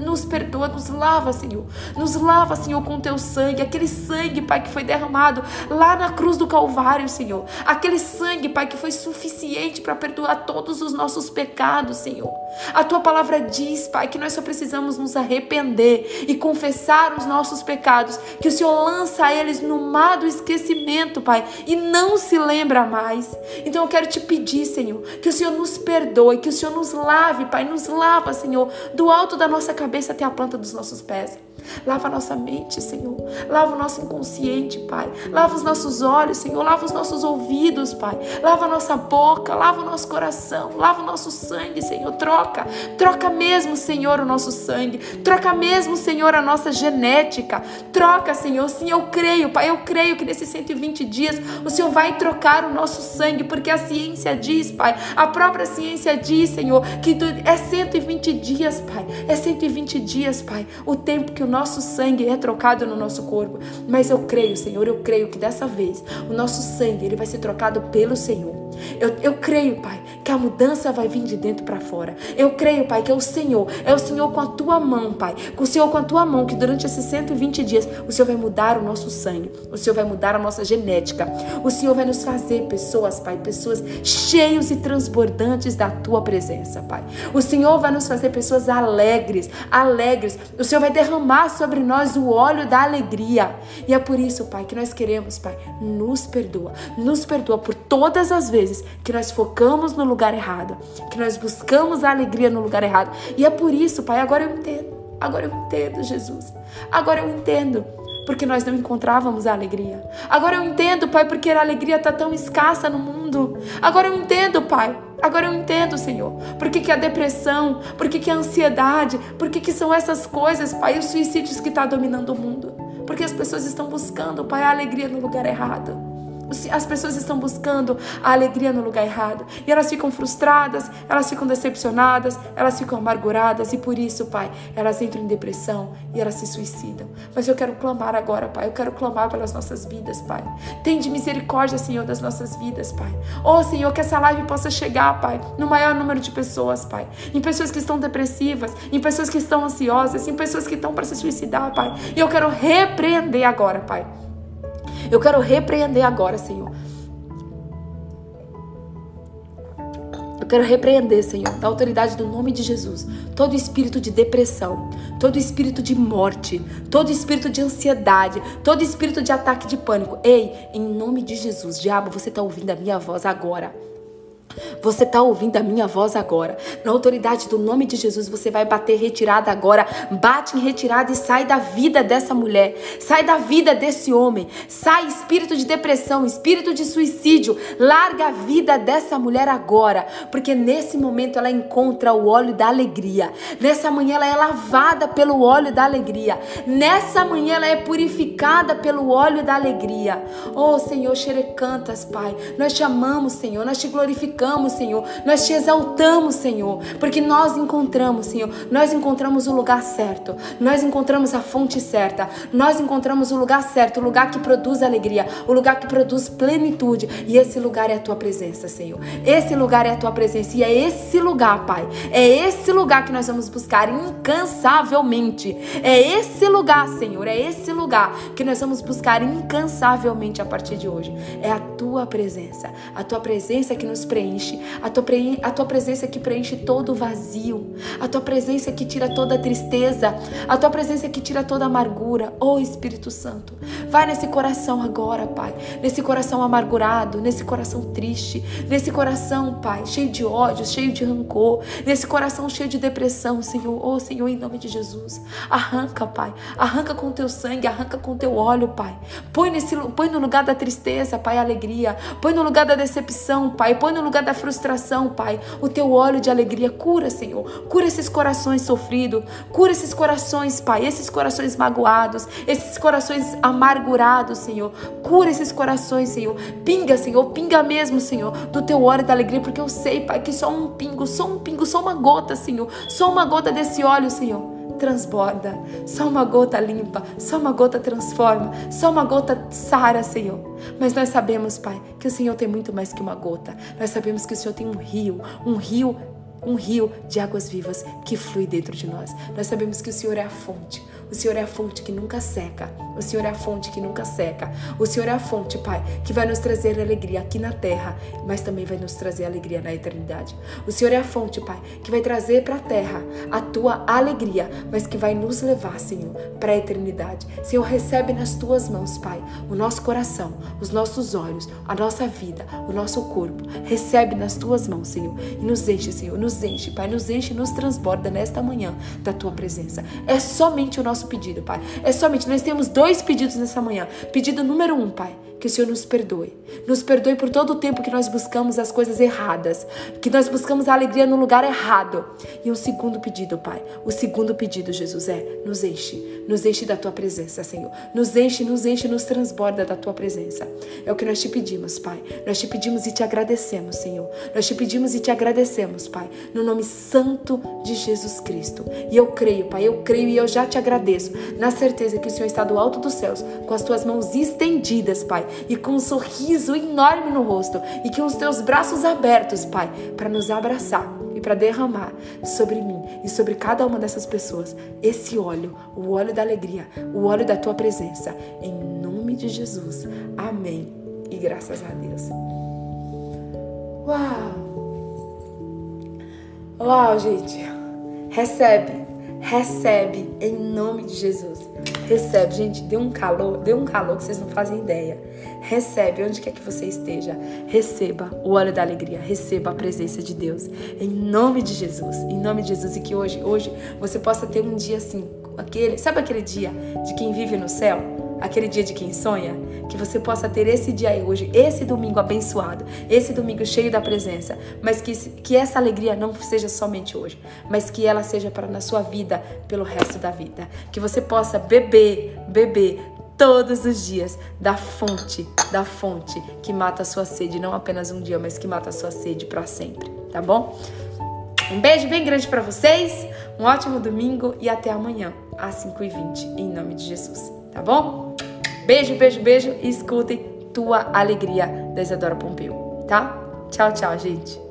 Nos perdoa, nos lava, Senhor. Nos lava, Senhor, com teu sangue. Aquele sangue, Pai, que foi derramado lá na cruz do Calvário, Senhor. Aquele sangue, Pai, que foi suficiente para perdoar todos os nossos pecados, Senhor. A tua palavra diz, Pai, que nós só precisamos nos arrepender e confessar os nossos pecados, que o Senhor lança eles no mar do esquecimento, Pai, e não se lembra mais. Então eu quero te pedir, Senhor, que o Senhor nos perdoe, que o Senhor nos lave, Pai, nos lava, Senhor, do alto da nossa cabeça até a planta dos nossos pés. Lava a nossa mente, Senhor. Lava o nosso inconsciente, Pai. Lava os nossos olhos, Senhor. Lava os nossos ouvidos, Pai. Lava a nossa boca, lava o nosso coração, lava o nosso sangue, Senhor. Troca, troca mesmo, Senhor, o nosso sangue. Troca mesmo, Senhor, a nossa genética. Troca, Senhor. Sim, eu creio, Pai. Eu creio que nesses 120 dias o Senhor vai trocar o nosso sangue, porque a ciência diz, Pai. A própria ciência diz, Senhor, que é 120 dias, Pai. É 120 dias, Pai. O tempo que o nosso sangue é trocado no nosso corpo. Mas eu creio, Senhor, eu creio que dessa vez o nosso sangue ele vai ser trocado pelo Senhor. Eu, eu creio, Pai, que a mudança vai vir de dentro para fora. Eu creio, Pai, que é o Senhor, é o Senhor com a tua mão, Pai, com o Senhor com a tua mão, que durante esses 120 dias o Senhor vai mudar o nosso sangue, o Senhor vai mudar a nossa genética, o Senhor vai nos fazer pessoas, Pai, pessoas cheios e transbordantes da tua presença, Pai. O Senhor vai nos fazer pessoas alegres, alegres. O Senhor vai derramar sobre nós o óleo da alegria. E é por isso, Pai, que nós queremos, Pai, nos perdoa, nos perdoa por todas as vezes vezes que nós focamos no lugar errado, que nós buscamos a alegria no lugar errado. E é por isso, Pai, agora eu entendo. Agora eu entendo, Jesus. Agora eu entendo porque nós não encontrávamos a alegria. Agora eu entendo, Pai, porque a alegria está tão escassa no mundo. Agora eu entendo, Pai. Agora eu entendo, Senhor. Por que, que a depressão, por que, que a ansiedade, por que, que são essas coisas, Pai, os suicídios que estão tá dominando o mundo? Porque as pessoas estão buscando, Pai, a alegria no lugar errado. As pessoas estão buscando a alegria no lugar errado. E elas ficam frustradas, elas ficam decepcionadas, elas ficam amarguradas. E por isso, Pai, elas entram em depressão e elas se suicidam. Mas eu quero clamar agora, Pai. Eu quero clamar pelas nossas vidas, Pai. Tem de misericórdia, Senhor, das nossas vidas, Pai. Oh, Senhor, que essa live possa chegar, Pai, no maior número de pessoas, Pai. Em pessoas que estão depressivas, em pessoas que estão ansiosas, em pessoas que estão para se suicidar, Pai. E eu quero repreender agora, Pai eu quero repreender agora, Senhor. Eu quero repreender, Senhor, da autoridade do nome de Jesus, todo espírito de depressão, todo espírito de morte, todo espírito de ansiedade, todo espírito de ataque de pânico. Ei, em nome de Jesus, diabo, você está ouvindo a minha voz agora. Você está ouvindo a minha voz agora. Na autoridade do nome de Jesus, você vai bater retirada agora. Bate em retirada e sai da vida dessa mulher. Sai da vida desse homem. Sai espírito de depressão, espírito de suicídio. Larga a vida dessa mulher agora. Porque nesse momento ela encontra o óleo da alegria. Nessa manhã ela é lavada pelo óleo da alegria. Nessa manhã ela é purificada pelo óleo da alegria. Oh Senhor, xerecantas, Pai. Nós te amamos, Senhor. Nós te glorificamos glorificamos, Senhor. Nós te exaltamos, Senhor, porque nós encontramos, Senhor, nós encontramos o lugar certo. Nós encontramos a fonte certa. Nós encontramos o lugar certo, o lugar que produz alegria, o lugar que produz plenitude. E esse lugar é a tua presença, Senhor. Esse lugar é a tua presença e é esse lugar, Pai. É esse lugar que nós vamos buscar incansavelmente. É esse lugar, Senhor, é esse lugar que nós vamos buscar incansavelmente a partir de hoje. É a tua presença, a tua presença que nos preenche preenche, a tua, pre... a tua presença que preenche todo o vazio, a tua presença que tira toda a tristeza, a tua presença que tira toda a amargura. Oh Espírito Santo, vai nesse coração agora, Pai, nesse coração amargurado, nesse coração triste, nesse coração, Pai, cheio de ódio, cheio de rancor, nesse coração cheio de depressão, Senhor. Oh Senhor, em nome de Jesus, arranca, Pai, arranca com teu sangue, arranca com teu óleo, Pai. Põe, nesse, põe no lugar da tristeza, Pai, a alegria. Põe no lugar da decepção, Pai. Põe no lugar da frustração, Pai, o teu óleo de alegria cura, Senhor. Cura esses corações sofridos, cura esses corações, Pai, esses corações magoados, esses corações amargurados, Senhor. Cura esses corações, Senhor. Pinga, Senhor, pinga mesmo, Senhor, do teu óleo da alegria, porque eu sei, Pai, que só um pingo, só um pingo, só uma gota, Senhor, só uma gota desse óleo, Senhor transborda. Só uma gota limpa, só uma gota transforma, só uma gota sara, Senhor. Mas nós sabemos, Pai, que o Senhor tem muito mais que uma gota. Nós sabemos que o Senhor tem um rio, um rio um rio de águas vivas que flui dentro de nós. Nós sabemos que o Senhor é a fonte, o Senhor é a fonte que nunca seca. O Senhor é a fonte que nunca seca. O Senhor é a fonte, Pai, que vai nos trazer alegria aqui na terra, mas também vai nos trazer alegria na eternidade. O Senhor é a fonte, Pai, que vai trazer para a terra a tua alegria, mas que vai nos levar, Senhor, para a eternidade. Senhor, recebe nas tuas mãos, Pai, o nosso coração, os nossos olhos, a nossa vida, o nosso corpo. Recebe nas tuas mãos, Senhor, e nos enche, Senhor, nos enche, Pai, nos enche e nos transborda nesta manhã da tua presença. É somente o nosso nosso pedido, Pai. É somente, nós temos dois pedidos nessa manhã. Pedido número um, Pai que o Senhor nos perdoe. Nos perdoe por todo o tempo que nós buscamos as coisas erradas, que nós buscamos a alegria no lugar errado. E o segundo pedido, Pai, o segundo pedido, Jesus, é: nos enche, nos enche da tua presença, Senhor. Nos enche, nos enche, nos transborda da tua presença. É o que nós te pedimos, Pai. Nós te pedimos e te agradecemos, Senhor. Nós te pedimos e te agradecemos, Pai, no nome santo de Jesus Cristo. E eu creio, Pai, eu creio e eu já te agradeço, na certeza que o Senhor está do alto dos céus, com as tuas mãos estendidas, Pai e com um sorriso enorme no rosto e com os teus braços abertos, Pai, para nos abraçar e para derramar sobre mim e sobre cada uma dessas pessoas esse óleo, o óleo da alegria, o óleo da tua presença. Em nome de Jesus. Amém. E graças a Deus. Uau! Uau, gente. Recebe. Recebe em nome de Jesus. Recebe, gente, deu um calor, deu um calor que vocês não fazem ideia. Recebe onde quer que você esteja. Receba o óleo da alegria, receba a presença de Deus. Em nome de Jesus, em nome de Jesus e que hoje, hoje você possa ter um dia assim, aquele, sabe aquele dia de quem vive no céu? aquele dia de quem sonha, que você possa ter esse dia aí hoje, esse domingo abençoado, esse domingo cheio da presença, mas que, que essa alegria não seja somente hoje, mas que ela seja para na sua vida pelo resto da vida. Que você possa beber, beber todos os dias da fonte, da fonte que mata a sua sede, não apenas um dia, mas que mata a sua sede para sempre, tá bom? Um beijo bem grande para vocês, um ótimo domingo e até amanhã, às 5h20, em nome de Jesus, tá bom? Beijo, beijo, beijo e escutem Tua Alegria da Isadora Pompeu, tá? Tchau, tchau, gente.